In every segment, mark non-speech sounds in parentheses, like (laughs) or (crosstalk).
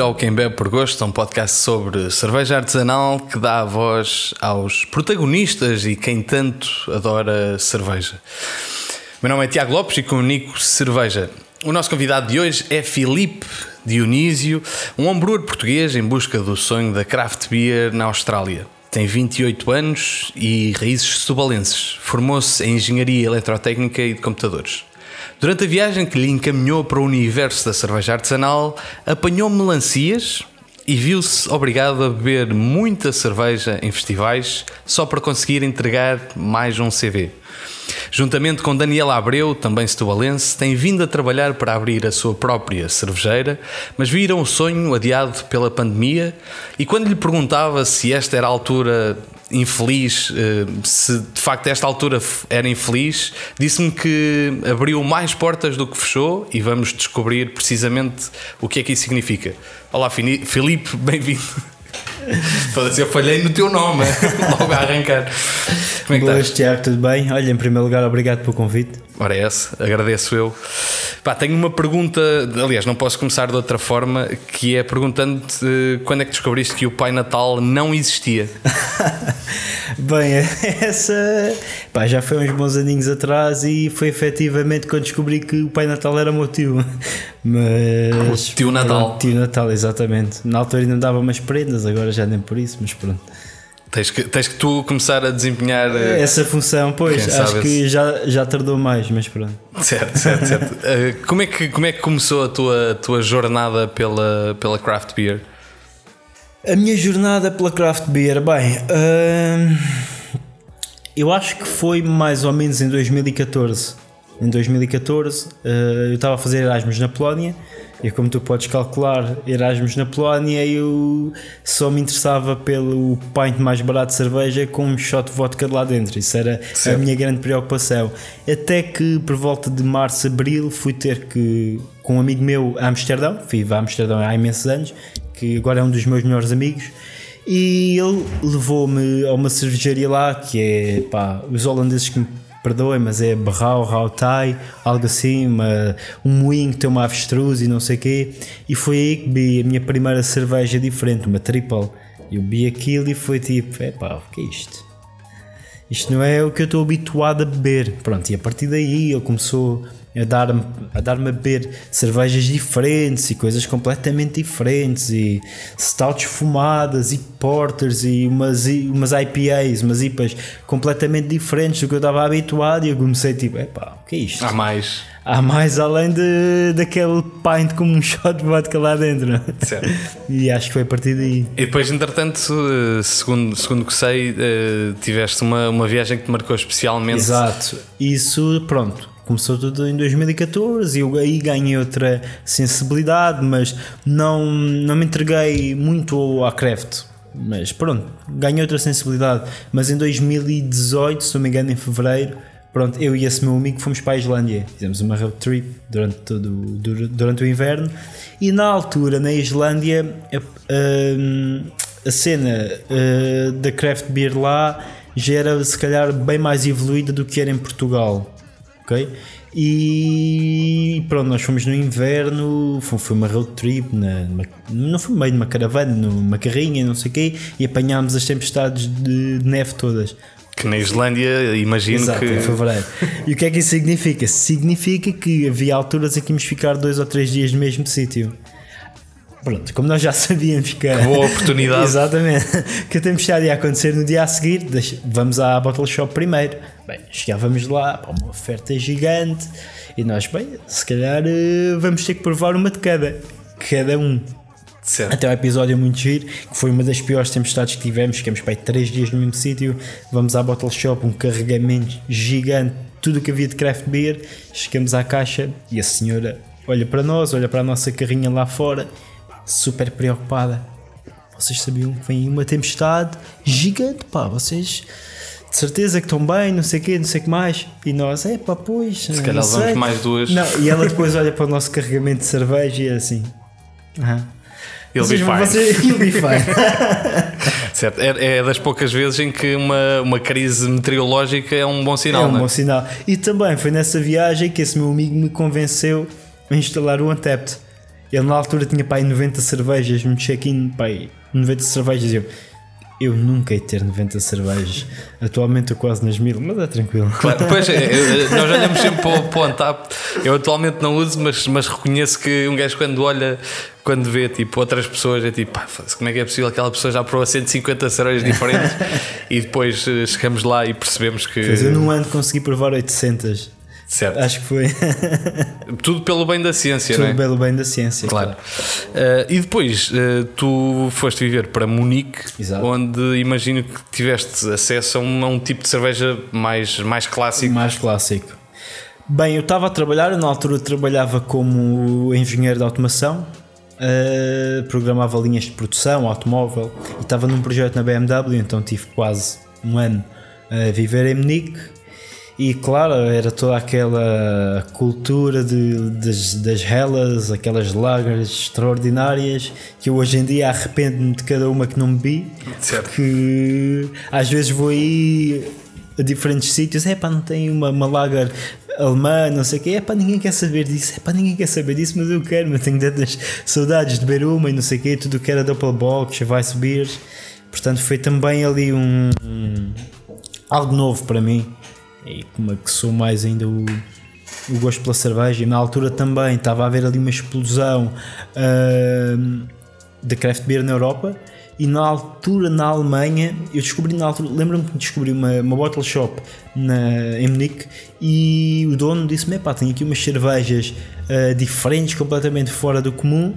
Ao Quem Bebe por Gosto, um podcast sobre cerveja artesanal que dá a voz aos protagonistas e quem tanto adora cerveja. Meu nome é Tiago Lopes e comunico cerveja. O nosso convidado de hoje é Filipe Dionísio, um homebrewer português em busca do sonho da craft beer na Austrália. Tem 28 anos e raízes subalenses. Formou-se em Engenharia Eletrotécnica e de Computadores. Durante a viagem que lhe encaminhou para o universo da cerveja artesanal, apanhou melancias e viu-se obrigado a beber muita cerveja em festivais só para conseguir entregar mais um CV. Juntamente com Daniela Abreu, também setubalense, tem vindo a trabalhar para abrir a sua própria cervejeira, mas viram o sonho adiado pela pandemia e quando lhe perguntava se esta era a altura infeliz, eh, se de facto esta altura era infeliz, disse-me que abriu mais portas do que fechou e vamos descobrir precisamente o que é que isso significa. Olá Filipe, (laughs) bem-vindo. Eu falhei no teu nome, (laughs) logo a arrancar. Como é que Boas, estás? Tiago, tudo bem? Olha, em primeiro lugar, obrigado pelo convite. Ora, é essa, agradeço eu. Pá, tenho uma pergunta, aliás, não posso começar de outra forma, que é perguntando-te eh, quando é que descobriste que o Pai Natal não existia? (laughs) Bem, (laughs) essa pá, já foi uns bons aninhos atrás e foi efetivamente quando descobri que o Pai Natal era meu tio. (laughs) Mas. O tio Natal. Pronto, tio Natal, exatamente. Na altura ainda dava umas prendas, agora já nem por isso, mas pronto. Tens que, tens que tu começar a desempenhar eh, essa função, pois acho que já, já tardou mais, mas pronto. Certo, certo, certo. uh, (laughs) como, é que, como é que começou a tua, tua jornada pela, pela craft beer? A minha jornada pela craft beer, bem, uh, eu acho que foi mais ou menos em 2014. Em 2014 uh, eu estava a fazer Erasmus na Polónia e como tu podes calcular, Erasmus na Polónia, eu só me interessava pelo pint mais barato de cerveja com um shot de vodka de lá dentro. Isso era a minha grande preocupação. Até que por volta de março, abril, fui ter que, com um amigo meu a Amsterdão, fui a Amsterdão há imensos anos, que agora é um dos meus melhores amigos. E ele levou-me a uma cervejaria lá que é pá, os holandeses que me perdoem, mas é Barrau, Rautai, algo assim, uma, um moinho que tem uma avestruz e não sei o quê. E foi aí que vi a minha primeira cerveja diferente, uma triple. Eu vi aquilo e foi tipo, é pá, o que é isto? Isto não é o que eu estou habituado a beber. Pronto, e a partir daí ele começou a dar-me a, dar a beber cervejas diferentes e coisas completamente diferentes e stouts fumadas e porters e umas, umas IPAs, umas IPAs completamente diferentes do que eu estava habituado e eu comecei tipo, epá, o que é isto? Há mais. Há mais além de, daquele pint com um (laughs) shot de vodka lá dentro. Certo. (laughs) E acho que foi a partir daí. E depois, entretanto, eh, segundo, segundo que sei, eh, tiveste uma, uma viagem que te marcou especialmente. Exato. Isso, pronto começou tudo em 2014 e eu aí ganhei outra sensibilidade, mas não, não me entreguei muito à craft. Mas pronto, ganhei outra sensibilidade. Mas em 2018, se não me engano, em fevereiro, pronto, eu e esse meu amigo fomos para a Islândia. Fizemos uma road trip durante, todo, durante o inverno e na altura, na Islândia, a, a, a cena a, da craft beer lá já era se calhar bem mais evoluída do que era em Portugal ok? E pronto, nós fomos no inverno, foi uma road trip, na, numa, não foi meio de uma caravana, numa carrinha, não sei o quê, e apanhámos as tempestades de, de neve todas. Que na Islândia, imagino Exato, que. em fevereiro. E o que é que isso significa? Significa que havia alturas em que íamos ficar dois ou três dias no mesmo sítio. Pronto, como nós já (laughs) sabíamos que. Que boa oportunidade. (laughs) Exatamente. Que a tempestade ia acontecer no dia a seguir, vamos à Bottle Shop primeiro. Bem, chegávamos lá para uma oferta gigante e nós, bem, se calhar eh, vamos ter que provar uma de cada. Cada um. Certo. Até o episódio muito giro, que foi uma das piores tempestades que tivemos. Ficamos para aí 3 dias no mesmo sítio. Vamos à Bottle Shop, um carregamento gigante, tudo o que havia de craft beer. Chegamos à caixa e a senhora olha para nós, olha para a nossa carrinha lá fora super preocupada. Vocês sabiam que vem uma tempestade gigante, pá, vocês de certeza que estão bem, não sei o quê, não sei o que mais. E nós, é pá, pois. Se calhar vamos mais duas. Não, e ela depois olha para o nosso carregamento de cerveja e é assim. (laughs) You'll be fine. Você, be fine. certo. É, é, das poucas vezes em que uma, uma crise meteorológica é um bom sinal. É um não é? bom sinal. E também foi nessa viagem que esse meu amigo me convenceu a instalar o Untapped. Ele na altura tinha pai 90 cervejas no check-in, pai, 90 cervejas. E eu, eu nunca ia ter 90 cervejas. Atualmente eu quase nas mil, mas é tranquilo. Claro, pois, (laughs) é, é, nós olhamos sempre para o, para o Antap. Eu atualmente não uso, mas, mas reconheço que um gajo quando olha, quando vê tipo outras pessoas, é tipo, pá, como é que é possível aquela pessoa já provou 150 cervejas diferentes (laughs) e depois eh, chegamos lá e percebemos que. Pois eu num ano consegui provar 800. Certo. Acho que foi. (laughs) Tudo pelo bem da ciência, Tudo não é? pelo bem da ciência. Claro. Uh, e depois uh, tu foste viver para Munique, Exato. onde imagino que tiveste acesso a um, a um tipo de cerveja mais, mais clássico. Mais clássico. Bem, eu estava a trabalhar, na altura trabalhava como engenheiro de automação, uh, programava linhas de produção, automóvel, e estava num projeto na BMW, então tive quase um ano a viver em Munique. E claro, era toda aquela cultura de, das, das helas, aquelas lagers extraordinárias que eu hoje em dia arrependo-me de cada uma que não bebi. Certo. Que às vezes vou aí a diferentes sítios, é pá, não tem uma, uma lager alemã, não sei o quê, é pá, ninguém quer saber disso, é pá, ninguém quer saber disso, mas eu quero, mas tenho tantas saudades de beber uma e não sei o quê, tudo o que era Doppelbock, vai subir. Portanto, foi também ali um, um algo novo para mim e como é que sou mais ainda o, o gosto pela cerveja. E na altura também estava a haver ali uma explosão uh, de craft beer na Europa. E na altura, na Alemanha, eu descobri na altura, lembro-me que descobri uma, uma bottle shop na, em Munique e o dono disse-me: pá, tenho aqui umas cervejas uh, diferentes, completamente fora do comum.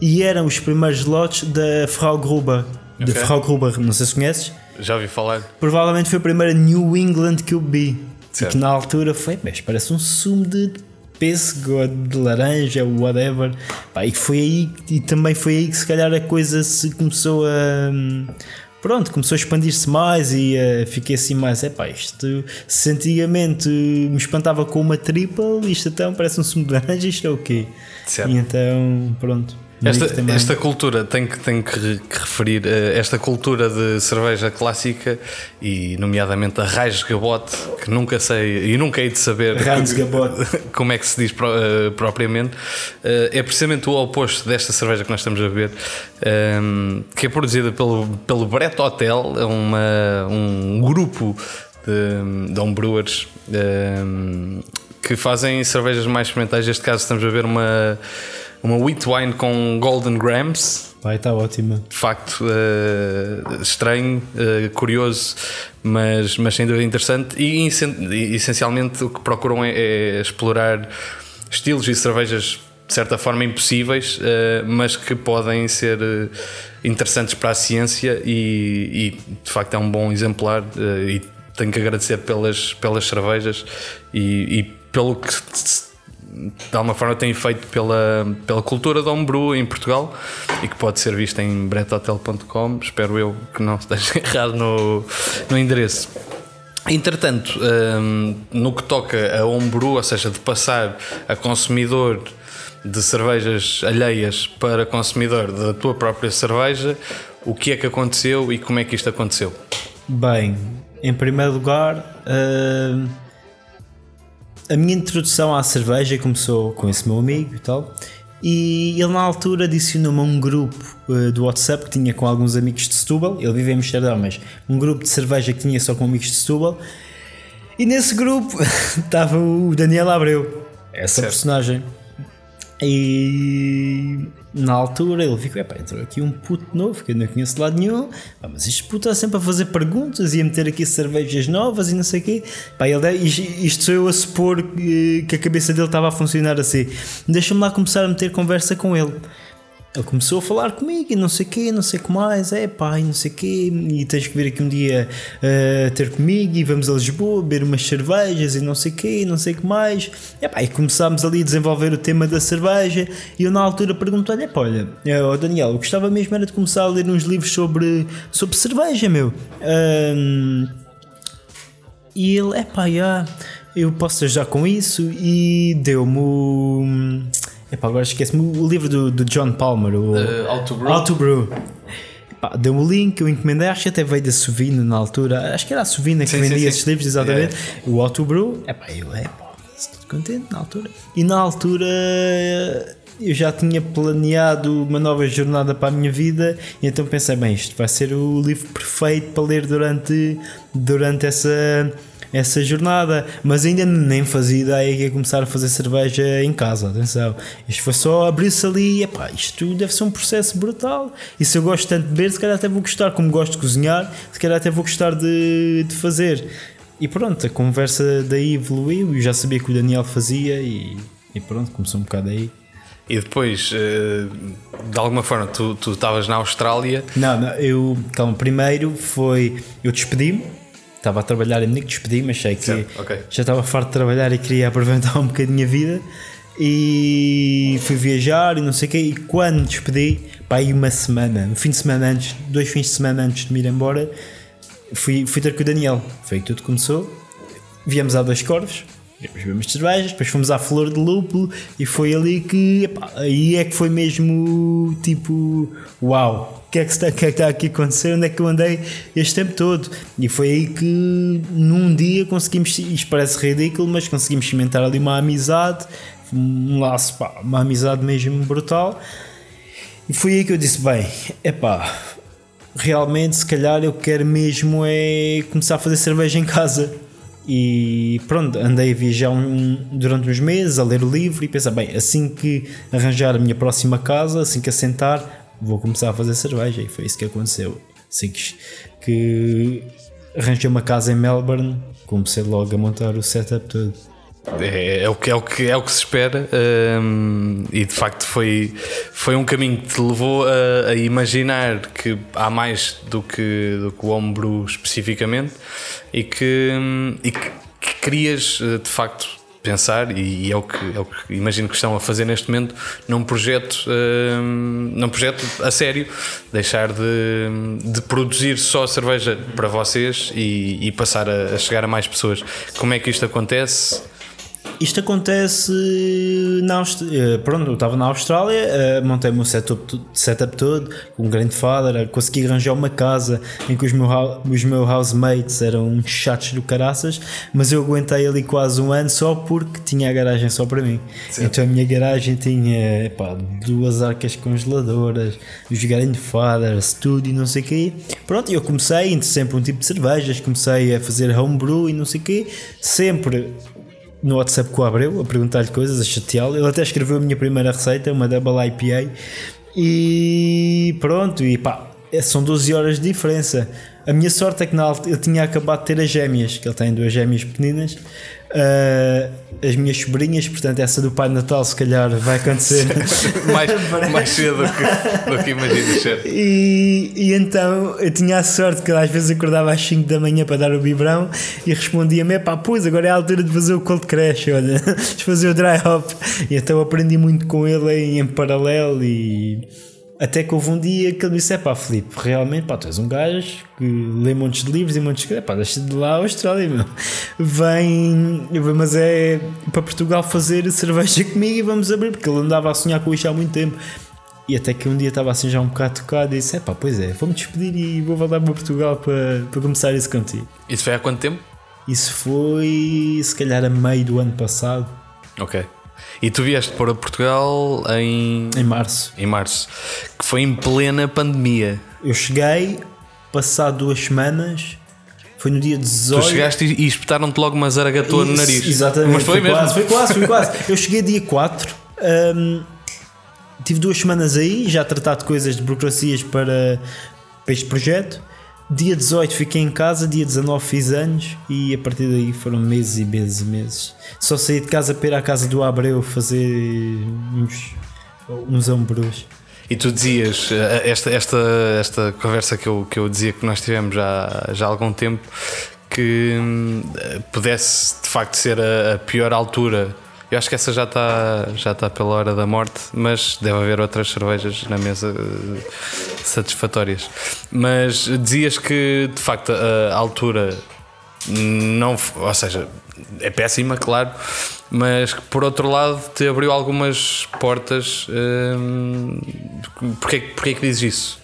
E eram os primeiros lotes da Frau Gruber. Okay. De Frau Gruber, não sei se conheces. Já ouvi falar. Provavelmente foi a primeira New England que eu bebi. E que na altura foi, mas parece um sumo de pêssego de laranja ou whatever. Pá, e foi aí, e também foi aí que se calhar a coisa se começou a. Pronto, começou a expandir-se mais e uh, fiquei assim mais. É pá, isto se antigamente me espantava com uma triple, isto então parece um sumo de laranja, isto é o quê? Certo. E então, pronto. Esta, esta cultura, tem que, tem que, referir, uh, esta cultura de cerveja clássica e, nomeadamente, a Raiz Gabote, que nunca sei e nunca hei de saber (laughs) como é que se diz uh, propriamente, uh, é precisamente o oposto desta cerveja que nós estamos a beber, que é produzida pelo, pelo Brett Hotel, é uma, um grupo de, de homebrewers que fazem cervejas mais experimentais. Neste caso, estamos a ver uma uma wheat wine com golden grams. Vai, está ótima. De facto, uh, estranho, uh, curioso, mas, mas sem dúvida interessante. E essencialmente o que procuram é, é explorar estilos e cervejas de certa forma impossíveis, uh, mas que podem ser interessantes para a ciência e, e, de facto é um bom exemplar. e tenho que agradecer pelas, pelas cervejas e, e pelo que de alguma forma tem feito pela, pela cultura do homebrew em Portugal e que pode ser visto em bretotel.com. Espero eu que não esteja (laughs) errado no, no endereço. Entretanto, um, no que toca a homebrew, ou seja, de passar a consumidor de cervejas alheias para consumidor da tua própria cerveja, o que é que aconteceu e como é que isto aconteceu? Bem, em primeiro lugar. Uh a minha introdução à cerveja começou com esse meu amigo e tal. E ele na altura adicionou-me a um grupo uh, do WhatsApp que tinha com alguns amigos de Setúbal. Ele vive em Amsterdão, mas um grupo de cerveja que tinha só com amigos de Setúbal. E nesse grupo (laughs) estava o Daniel Abreu, essa certo. personagem. E na altura ele ficou, epá, entrou aqui um puto novo que eu não conheço de lado nenhum, ah, mas este puto está sempre a fazer perguntas e a meter aqui cervejas novas e não sei o quê. Pá, ele, isto sou eu a supor que a cabeça dele estava a funcionar assim. Deixa-me lá começar a meter conversa com ele. Ele começou a falar comigo e não sei o quê, não sei o que mais, é pá, e não sei o quê, e tens que vir aqui um dia uh, ter comigo e vamos a Lisboa beber umas cervejas e não sei o quê, não sei o que mais. É pá, e começámos ali a desenvolver o tema da cerveja e eu na altura perguntei-lhe, olha, oh Daniel, eu gostava mesmo era de começar a ler uns livros sobre, sobre cerveja, meu. Um, e ele, é pá, já, eu posso ajudar com isso e deu-me Epá, agora esquece-me o livro do, do John Palmer, o uh, How to Brew. How to Brew. Deu-me o link, eu encomendei, acho que até veio da Suvina na altura, acho que era a Suvina que sim, vendia sim, esses sim. livros, exatamente. Yeah. O How to Brew, epá, eu, epá, estou contente na altura. E na altura eu já tinha planeado uma nova jornada para a minha vida e então pensei, bem, isto vai ser o livro perfeito para ler durante, durante essa, essa jornada, mas ainda nem fazia ideia que ia começar a fazer cerveja em casa, atenção. Isto foi só abrir-se ali e epá, isto deve ser um processo brutal. E se eu gosto tanto de beber, se calhar até vou gostar, como gosto de cozinhar, se calhar até vou gostar de, de fazer. E pronto, a conversa daí evoluiu, eu já sabia que o Daniel fazia e, e pronto, começou um bocado aí. E depois, eh, de alguma forma, tu estavas na Austrália. Não, não, eu, calma, primeiro foi. Eu despedi-me, estava a trabalhar, em que despedi-me, achei que Certo, ok. já estava farto de trabalhar e queria aproveitar (laughs) um bocadinho a vida. E fui viajar e não sei o quê. E quando despedi, pá, aí uma semana, um fim de semana antes, dois fins de semana antes de me ir embora, fui, fui ter com o Daniel. Foi aí que tudo começou. Viemos a dois corvos, bebemos cervejas, depois fomos à Flor de Lúpulo e foi ali que, epá, aí é que foi mesmo tipo, uau, que, é que está, que é que está aqui a acontecer? Onde é que eu andei este tempo todo? E foi aí que num dia conseguimos, isto parece ridículo, mas conseguimos cimentar ali uma amizade, um laço, pá, uma amizade mesmo brutal. E foi aí que eu disse: bem, epá, realmente, se calhar eu quero mesmo é começar a fazer cerveja em casa. E pronto, andei a viajar um, durante uns meses, a ler o livro e pensar, bem, assim que arranjar a minha próxima casa, assim que assentar, vou começar a fazer cerveja. E foi isso que aconteceu. Assim que, arranjei uma casa em Melbourne, comecei logo a montar o setup todo. É, é o que, é, o que, é o que se espera hum, e de facto foi, foi um caminho que te levou a, a imaginar que há mais do que, do que o homebrew especificamente e que, hum, e que, que querias eh, de facto pensar e, é, o que, é o que imagino que estão a fazer neste momento num projeto hum, num projeto a sério deixar de, de produzir só cerveja para vocês e, e passar a, a chegar a mais pessoas. Como é que isto acontece Isto acontece na Austrália. Pronto, eu estava na Austrália, eh, montei o meu setup, setup todo com um grandfather, consegui arranjar uma casa em que os, meu, os meus housemates eram uns chatos do caraças, mas eu aguentei ali quase um ano só porque tinha a garagem só para mim. Então a minha garagem tinha epá, duas arcas congeladoras, os grandfathers, tudo e não sei o quê. Pronto, eu comecei, entre sempre um tipo de cervejas, comecei a fazer homebrew e não sei o quê, sempre no WhatsApp com o Abreu a perguntar-lhe coisas, a chateá-lo. Ele até escreveu a minha primeira receita, uma Double IPA, e pronto, e pá, é- são 12 horas de diferença. A minha sorte é que na altura eu tinha acabado de ter as gêmeas, que ele tem duas gêmeas pequeninas, ah, as minhas sobrinhas, portanto, essa do Pai Natal se calhar vai acontecer. (laughs) mais, mais cedo do que, do que imaginas ser. E, e então eu tinha a sorte que às vezes acordava às 5 da manhã para dar o biberão e respondia-me: pá, pois agora é a altura de fazer o cold crash, olha, (laughs) de fazer o dry hop. E então aprendi muito com ele em, em paralelo e. Até que houve um dia que ele disse: é pá, Filipe, realmente, pá, tu és um gajo que lê montes de livros e montes de. pá, deixa de lá a Austrália, meu. Vem, mas é para Portugal fazer cerveja comigo e vamos abrir, porque ele andava a sonhar com isto há muito tempo. E até que um dia estava assim já um bocado tocado e disse: é pá, pois é, vou-me despedir e vou voltar para Portugal para, para começar isso contigo. Isso foi há quanto tempo? Isso foi se calhar a meio do ano passado, Ok. E tu vieste para Portugal em, em março. em março, foi em plena pandemia. Eu cheguei, passado duas semanas, foi no dia 18. Tu chegaste e, e espetaram-te logo uma zaragatua no nariz. Exatamente. Mas foi, mesmo. Quase, foi quase, foi quase. Eu cheguei dia 4. hum, tive duas semanas aí, já a tratar de coisas de burocracias para, para este projeto. Dia 18 fiquei em casa, dia 19 fiz anos e a partir daí foram meses e meses e meses. Só saí de casa para ir à casa do Abreu fazer uns, uns ombros. E tu dizias, eh, esta, esta, esta conversa que eu, que eu dizia que nós tivemos já, já há algum tempo, que hum, pudesse de facto ser a, a pior altura. Eu acho que essa já está já está pela hora da morte, mas deve haver outras cervejas na mesa eh, satisfatórias. Mas dizias que de facto a, a altura não, ou seja, é péssima, claro, mas que por outro lado te abriu algumas portas. Hum, porquê, porquê que dizes isso?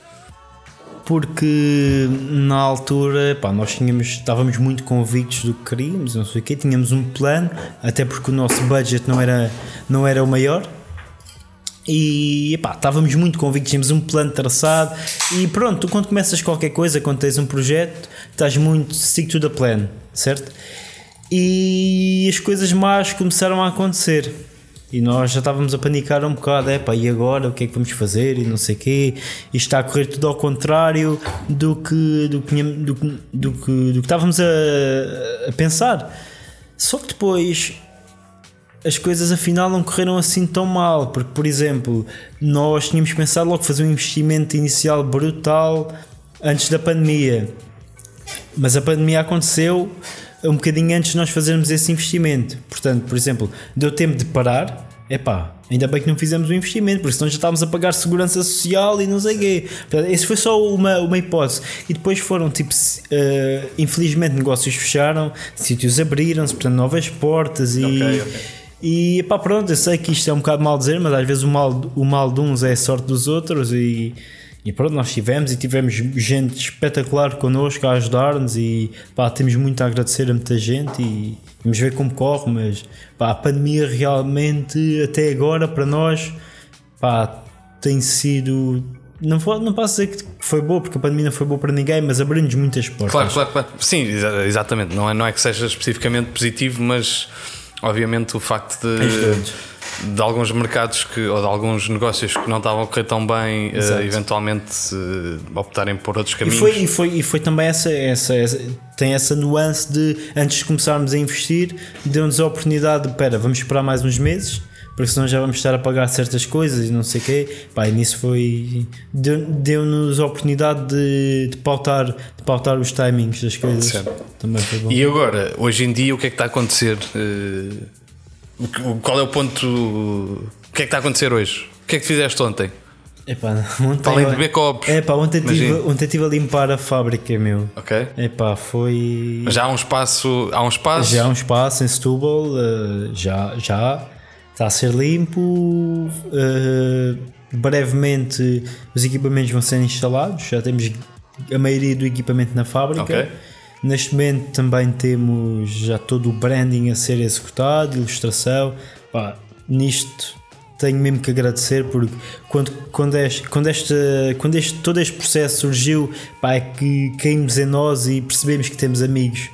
porque na altura pá, nós tínhamos, estávamos muito convictos do que queríamos, não sei o quê, tínhamos um plano, até porque o nosso budget não era, não era o maior. E epá, estávamos muito convictos, tínhamos um plano traçado. E pronto, quando começas qualquer coisa, quando tens um projeto, estás muito stick to the plan, certo? E as coisas más começaram a acontecer. E nós já estávamos a panicar um bocado, é e agora o que é que vamos fazer? E não sei o quê. Isto está a correr tudo ao contrário do que, do que, do, que, do que, do que estávamos a, a pensar. Só que depois as coisas afinal não correram assim tão mal, porque, por exemplo, nós tínhamos pensado logo fazer um investimento inicial brutal antes da pandemia, mas a pandemia aconteceu um bocadinho antes de nós fazermos esse investimento. Portanto, por exemplo, deu tempo de parar, epá, ainda bem que não fizemos o investimento, porque senão já estávamos a pagar segurança social e não sei o quê. Portanto, esse foi só uma, uma hipótese. E depois foram, tipo, uh, infelizmente negócios fecharam, sítios abriram-se, portanto, novas portas e. Okay, okay e pá, pronto, eu sei que isto é um bocado mal dizer, mas às vezes o mal, o mal de uns é a sorte dos outros. E, e pronto, nós tivemos e tivemos gente espetacular connosco a ajudar-nos. E pá, temos muito a agradecer a muita gente. E vamos ver como corre. Mas pá, a pandemia realmente, até agora, para nós, pá, tem sido não, não posso dizer que foi boa, porque a pandemia não foi boa para ninguém, mas abriu-nos muitas portas. Claro, claro, claro. Sim, exatamente. Não é, não é que seja especificamente positivo, mas obviamente o facto de, de alguns mercados que, ou de alguns negócios que não estavam a correr tão bem, uh, eventualmente uh, optarem por outros caminhos. E foi, e foi, e foi também essa, essa, essa, tem essa nuance de antes de começarmos a investir, deu-nos a oportunidade de, espera, vamos esperar mais uns meses porque senão já vamos estar a pagar certas coisas e não sei o quê. Pá, e nisso foi. deu-nos a oportunidade de, de, pautar, de pautar os timings das coisas. Certo. Também foi bom. E agora, hoje em dia, o que é que está a acontecer? Uh, qual é o ponto. O que é que está a acontecer hoje? O que é que fizeste ontem? Epá, (laughs) ontem, além de copos. Epá, ontem estive ontem tive a limpar a fábrica, meu. Ok. Epá, foi. Já há um espaço. Há um espaço? Já há um espaço em Setúbal, uh, já, já. Está a ser limpo. Uh, brevemente os equipamentos vão ser instalados. Já temos a maioria do equipamento na fábrica. Okay. Neste momento também temos já todo o branding a ser executado, ilustração. Pá, nisto tenho mesmo que agradecer porque quando, quando, este, quando, este, quando este, todo este processo surgiu, pá, é que caímos em nós e percebemos que temos amigos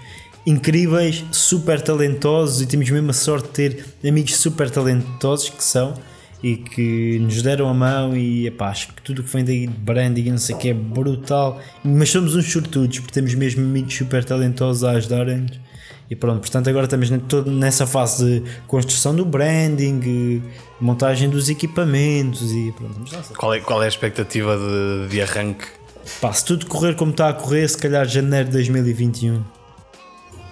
incríveis, super talentosos e temos mesmo a sorte de ter amigos super talentosos que são e que nos deram a mão e epá, acho que tudo o que vem daí de branding não sei o que é brutal. Mas somos uns sortudos porque temos mesmo amigos super talentosos a ajudar-nos. E pronto, portanto agora estamos nessa fase de construção do branding montagem dos equipamentos e pronto, qual, é, qual é a expectativa de, de arranque? Pá, se tudo correr como está a correr se calhar janeiro de 2021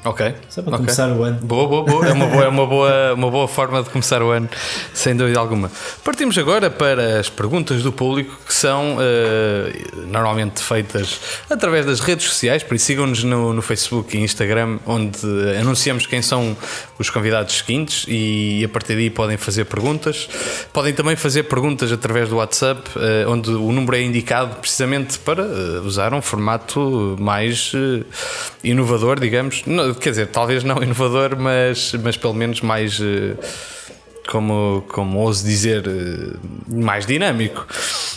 Ok. Só para okay. começar o ano. Boa, boa, boa. É uma boa, é uma boa, (laughs) uma boa forma de começar o ano, sem dúvida alguma. Partimos agora para as perguntas do público que são uh, normalmente feitas através das redes sociais, por isso sigam-nos no, no Facebook e Instagram, onde anunciamos quem são os convidados seguintes e a partir daí podem fazer perguntas. Podem também fazer perguntas através do WhatsApp, uh, onde o número é indicado precisamente para uh, usar um formato mais inovador, digamos quer dizer, talvez não inovador, mas, mas pelo menos mais, eh, como, como ouso dizer, eh, mais dinâmico.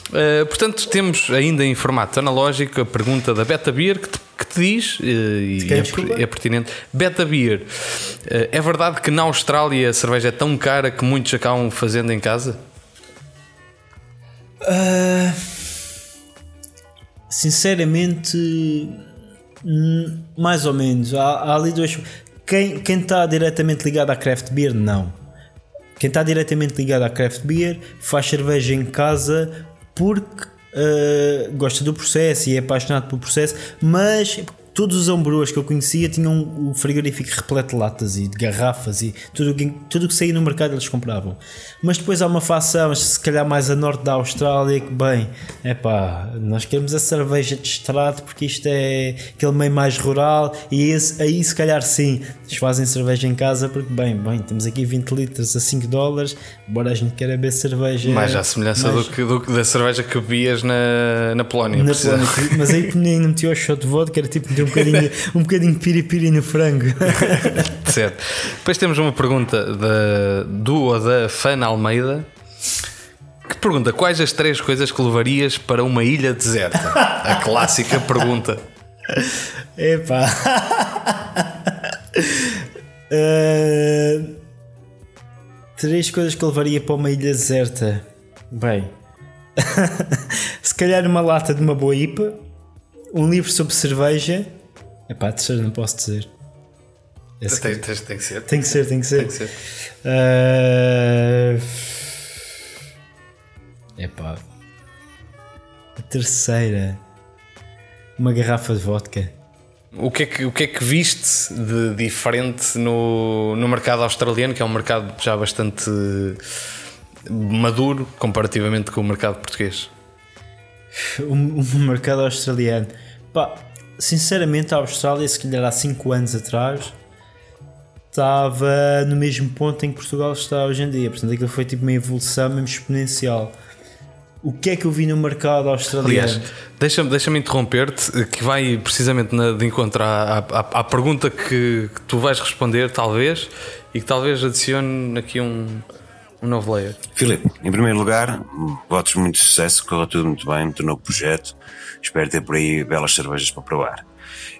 Uh, portanto, temos ainda em formato analógico a pergunta da Beta Beer que te, que te diz, uh, e é, é, pertinente: Beta Beer, uh, é verdade que na Austrália a cerveja é tão cara que muitos acabam fazendo em casa? sinceramente Hum, mais ou menos. Há, há ali dois. Quem, quem está diretamente ligado à craft beer, não. Quem está diretamente ligado à craft beer faz cerveja em casa porque uh, gosta do processo e é apaixonado pelo processo, mas todos os homebrews que eu conhecia tinham o frigorífico repleto de latas e de garrafas e tudo que, tudo que saía no mercado eles compravam. Mas depois há uma facção, se calhar mais a norte da Austrália, que bem, é pá, nós queremos a cerveja de extrato porque isto é aquele meio mais rural e esse, aí se calhar sim, eles fazem cerveja em casa porque bem, bem, temos aqui 20 litros a 5 dólares, embora a gente queira beber cerveja. Mais à semelhança mais... do que, do, da cerveja que bebias na, na Polónia. Na Polónia mas aí (laughs) nem metia o shot de vodka, era tipo um bocadinho, um bocadinho de piripiri no frango. (laughs) certo. Depois temos uma pergunta da, do ou da Fan Almeida que pergunta: quais as três coisas que levarias para uma ilha deserta? (laughs) A clássica pergunta. Epá. uh, (laughs) três coisas que levaria para uma ilha deserta. Bem, se calhar uma lata de uma boa IPA, um livro sobre cerveja. Epá, a terceira não posso dizer. Esse tem, tem, tem, que ser. Tem que ser, tem que ser. Tem que ser. Uh... Epá. A terceira. Uma garrafa de vodka. O que, é que, o que é que viste de diferente no, no mercado australiano, que é um mercado já bastante maduro comparativamente com o mercado português? O, (laughs) o mercado australiano. Pá, sinceramente, a Austrália, se calhar há 5 anos atrás, estava no mesmo ponto em que Portugal está hoje em dia. Portanto, aquilo foi tipo uma evolução mesmo exponencial. O que é que eu vi no mercado australiano? Aliás, deixa-me deixa interromper-te, que vai precisamente na, de encontrar à, à, à pergunta que, que, tu vais responder, talvez, e que talvez adicione aqui um, um novo layer. Filipe, em primeiro lugar, votos muito sucesso, correu tudo muito bem no teu novo projeto. Espero ter por aí belas cervejas para provar.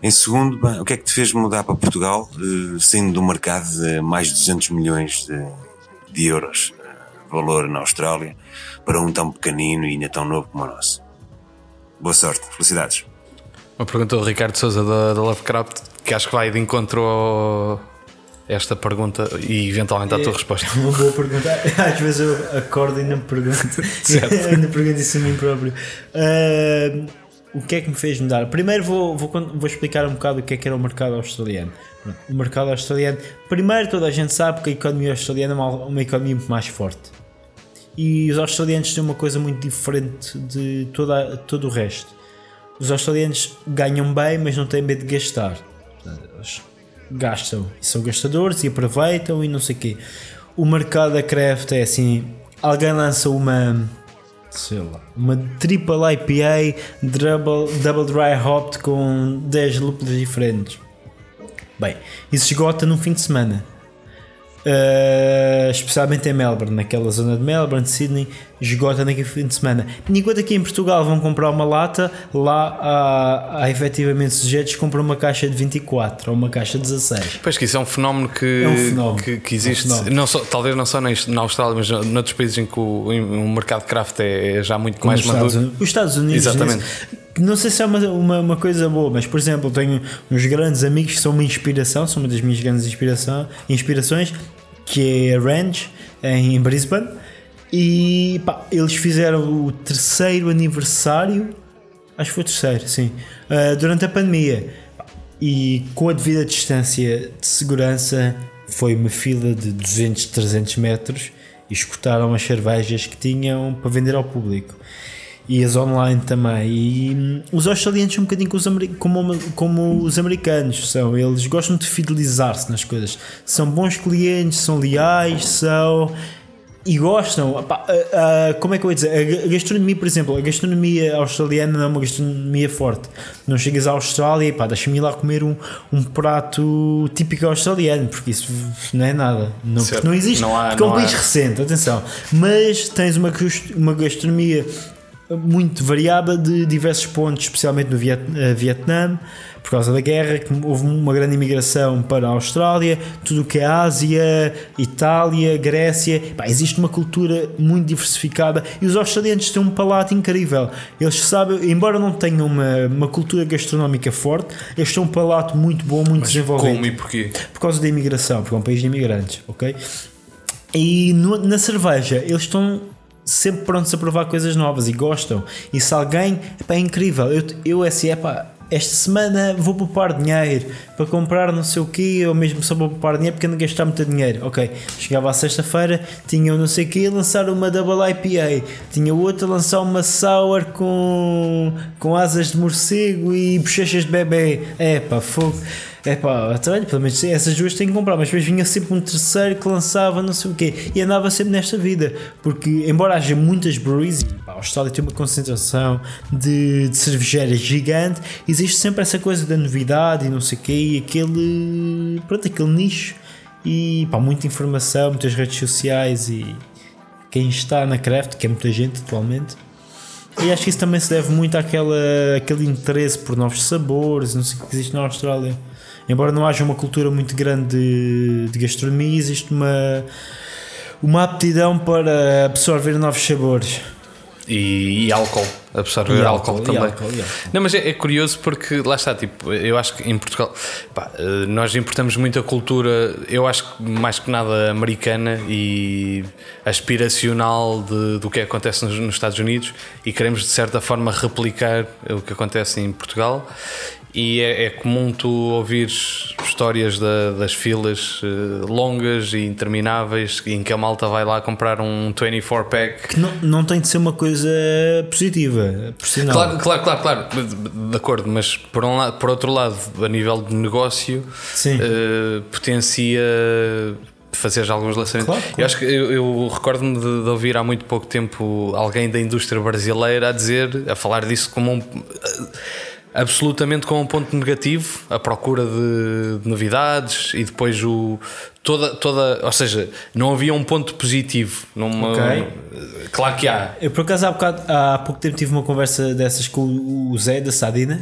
Em segundo, bem, o que é que te fez mudar para Portugal, eh, saindo do mercado de mais de 200 milhões de, de euros, eh, valor na Austrália, para um tão pequenino e ainda tão novo como o nosso? Boa sorte, felicidades. Uma pergunta do Ricardo Souza da, da Lovecraft, que acho que vai de encontro ao esta pergunta e eventualmente à tua É resposta. Uma boa pergunta. (laughs) Às vezes eu acordo e não me pergunto. (laughs) ainda (laughs) pergunto isso a mim próprio. Uh, o que é que me fez mudar? Primeiro vou, vou, vou explicar um bocado o que é que era o mercado australiano. O mercado australiano, primeiro toda a gente sabe que a economia australiana é uma, uma economia muito mais forte. E os australianos têm uma coisa muito diferente de toda, todo o resto. Os australianos ganham bem, mas não têm medo de gastar. Gastam são gastadores e aproveitam e não sei o quê. O mercado da craft é assim: alguém lança uma, sei lá, uma triple IPA double, double dry hopped com 10 lúpulos diferentes. Bem, isso esgota num fim de semana. Uh, especialmente em Melbourne, naquela zona de Melbourne, Sydney, esgota naquele fim de semana. Enquanto aqui em Portugal vão comprar uma lata, lá há, há efetivamente sujeitos que compram uma caixa de 24 ou uma caixa de 16. Pois que isso é um fenómeno que, É um fenómeno. que, que existe, É um fenómeno. não só, talvez não só na, na Austrália, mas noutros países em que o, o mercado craft é já muito mais Os Estados, maduro. Unidos, os Estados Unidos. Exatamente. nesse- não sei se é uma, uma, uma coisa boa, mas por exemplo, tenho uns grandes amigos que são uma inspiração, são uma das minhas grandes inspiração, inspirações, que é a Range em Brisbane. E pá, eles fizeram o terceiro aniversário, acho que foi o terceiro, sim, ah, durante a pandemia. E com a devida distância de segurança, foi uma fila de 200, 300 metros e escutaram as cervejas que tinham para vender ao público. E as online também. E hum, os australianos são um bocadinho como como, os americanos são. Eles gostam de fidelizar-se nas coisas. São bons clientes, são leais, são. E gostam. Epá, a- a- como é que eu ia dizer? A ga- a gastronomia, por exemplo, a gastronomia australiana não é uma gastronomia forte. Não chegas à Austrália e pá, deixa-me ir lá comer um, um prato típico australiano, porque isso não é nada. Não, Certo. porque não existe. Não há- porque é um país recente, atenção. Mas tens uma, uma gastronomia muito variada de diversos pontos, especialmente no Viet- eh, Vietnã, por causa da guerra, que houve uma grande imigração para a Austrália, tudo o que é Ásia, Itália, Grécia, Pá, existe uma cultura muito diversificada e os australianos têm um palato incrível. Eles sabem, embora não tenham uma, uma cultura gastronómica forte, eles têm um palato muito bom, muito desenvolvido Como e porquê? por causa da imigração, porque é um país de imigrantes, ok? E no- na cerveja, eles estão sempre prontos a provar coisas novas e gostam. E se alguém, epá, é incrível, eu, eu assim, epá, esta semana vou poupar dinheiro para comprar não sei o quê, ou mesmo só vou poupar dinheiro porque a gastar muito dinheiro. Ok, chegava à sexta-feira, tinha um não sei o quê lançar uma Double IPA, tinha outro a lançar uma Sour com, com asas de morcego e bochechas de bebê. Epá, fogo. É pá, olha, pelo menos essas duas têm que comprar, mas depois vinha sempre um terceiro que lançava não sei o quê e andava sempre nesta vida, porque embora haja muitas breweries, e, pá, a Austrália tem uma concentração de, de cervejeiras gigante, existe sempre essa coisa da novidade e não sei o quê, e aquele, pronto, aquele nicho e pá, muita informação, muitas redes sociais e quem está na craft, que é muita gente atualmente. E acho que isso também se deve muito àquela, àquele interesse por novos sabores, não sei o que existe na Austrália. Embora não haja uma cultura muito grande de, de gastronomia, existe uma, uma aptidão para absorver novos sabores. E, e álcool, absorver E álcool, álcool, e também. álcool, e álcool. Não, mas é, é curioso porque lá está, tipo, eu acho que em Portugal pá, eh, nós importamos muita cultura, eu acho que mais que nada americana e aspiracional de, do que acontece nos, nos Estados Unidos e queremos de certa forma replicar o que acontece em Portugal. E é, é comum tu ouvires histórias da- das filas eh, longas e intermináveis em que a malta vai lá comprar um 24-pack Que não, não tem de ser uma coisa positiva, por sinal. Claro, claro, claro, claro, de acordo, mas por, um lado, por outro lado, a nível de negócio, eh, potencia fazer alguns lançamentos. Claro, claro. Eu acho que eu, eu recordo-me de, de ouvir há muito pouco tempo alguém da indústria brasileira a dizer, a falar disso como um. Absolutamente como um ponto negativo, a procura de, de novidades e depois o toda, toda, ou seja, não havia um ponto positivo. Numa, Ok. Claro que há, Eu por acaso há, bocado- há pouco tempo tive uma conversa dessas com o Zé da Sadina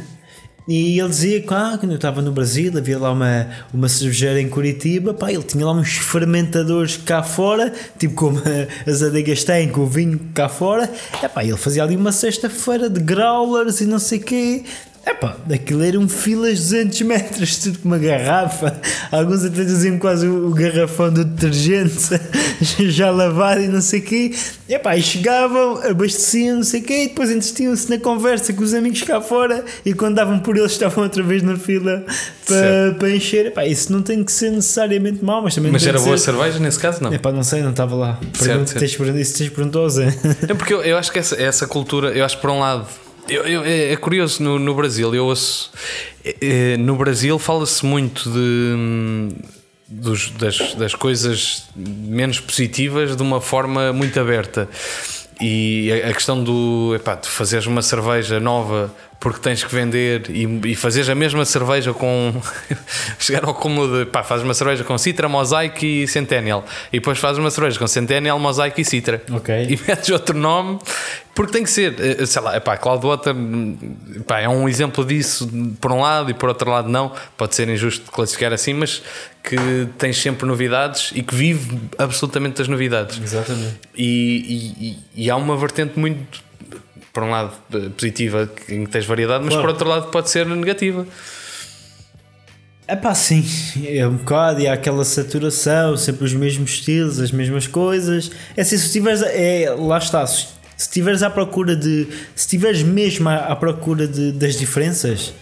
e ele dizia que ah, quando eu estava no Brasil havia lá uma, uma cervejeira em Curitiba, pá, ele tinha lá uns fermentadores cá fora, tipo como (laughs) as adegas têm com o vinho cá fora, é pá, ele fazia ali uma sexta-feira de growlers e não sei o quê. É pá, aquilo eram filas de 200 metros, tudo com uma garrafa. Alguns até diziam quase o, o garrafão do detergente (laughs) já lavado e não sei o quê. É pá, e chegavam, abasteciam, não sei o quê, e depois entretinham-se na conversa com os amigos cá fora e quando davam por eles estavam outra vez na fila para, para encher. É pá, isso não tem que ser necessariamente mau, mas também mas era boa ser... cerveja nesse caso, não? É pá, não sei, não estava lá. Certo, Pergunta, certo. tens, isso tens perguntado ao Zé. É porque eu, eu acho que essa, essa cultura, eu acho que por um lado, eu- eu- é, é curioso no, no Brasil, eu ouço, é, é, no Brasil fala-se muito de, dos- das, das coisas menos positivas de uma forma muito aberta. E a, a questão do epá, tu fazeres uma cerveja nova porque tens que vender e, e fazeres a mesma cerveja com. (laughs) chegar ao cúmulo de pá, fazes uma cerveja com Citra, Mosaic e Centennial. E depois fazes uma cerveja com Centennial, Mosaic e Citra. Ok. E metes outro nome porque tem que ser, eh, sei lá, epá, Cloudwater epá, é um exemplo disso por um lado e por outro lado não. Pode ser injusto classificar assim, mas que tens sempre novidades e que vive absolutamente das novidades. Exatamente. E, e- e- e há uma vertente muito, por um lado, positiva em que tens variedade, mas Claro. por outro lado pode ser negativa. É pá, sim, é um bocado, e há aquela saturação, sempre os mesmos estilos, as mesmas coisas. É assim, se estiveres, é, lá está, se se estiveres à procura de, se estiveres mesmo à, à procura de, das diferenças,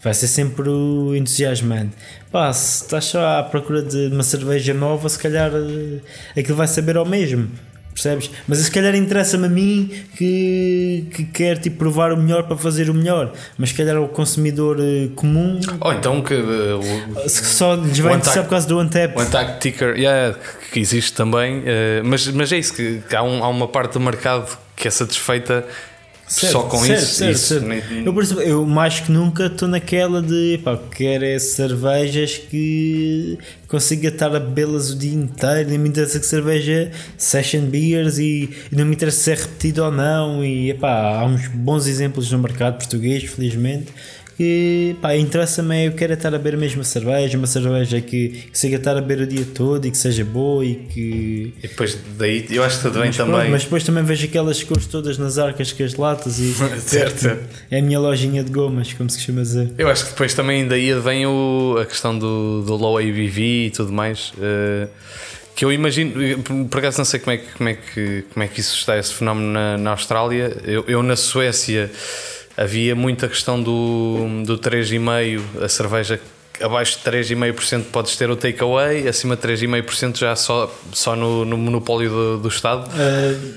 vai ser sempre o entusiasmante. Pá, se estás só à procura de uma cerveja nova, se calhar eh, aquilo vai saber ao mesmo. Percebes? Mas se calhar interessa-me a mim que, que quer tipo, provar o melhor para fazer o melhor. Mas se calhar o consumidor eh, comum Ou então que eh, o, só lhes vai interessar por causa do Untap. O Attack Ticker, yeah, que existe também, eh, mas, mas é isso, que, que há, um- há uma parte do mercado que é satisfeita só com certo, isso. certo, isso certo. nem- Eu, por exemplo, eu mais que nunca estou naquela de pá, quero é cervejas que consiga estar a bebê-las o dia inteiro. Nem me interessa que cerveja session beers e, e não me interessa se é repetido ou não. E epá, há uns bons exemplos no mercado português, felizmente. Que pá, interessa-me, é eu quero estar a beber a mesma cerveja, uma cerveja que, que consiga estar a beber o dia todo e que seja boa e que E depois daí eu acho que vem mas, também. pronto, mas depois também vejo aquelas cores todas nas arcas com as latas e (laughs) Certo, é a minha lojinha de gomas, como se costuma dizer. Eu acho que depois também daí vem o, a questão do, do low ABV e tudo mais. eh, que eu imagino, por- por acaso não sei como é que, como é que, como é que isso está, esse fenómeno na, na Austrália. Eu, eu na Suécia havia muita questão do, do 3,5%, a cerveja abaixo de 3,5% podes ter o takeaway, acima de 3,5% já só, só no, no monopólio do, do Estado. Uh,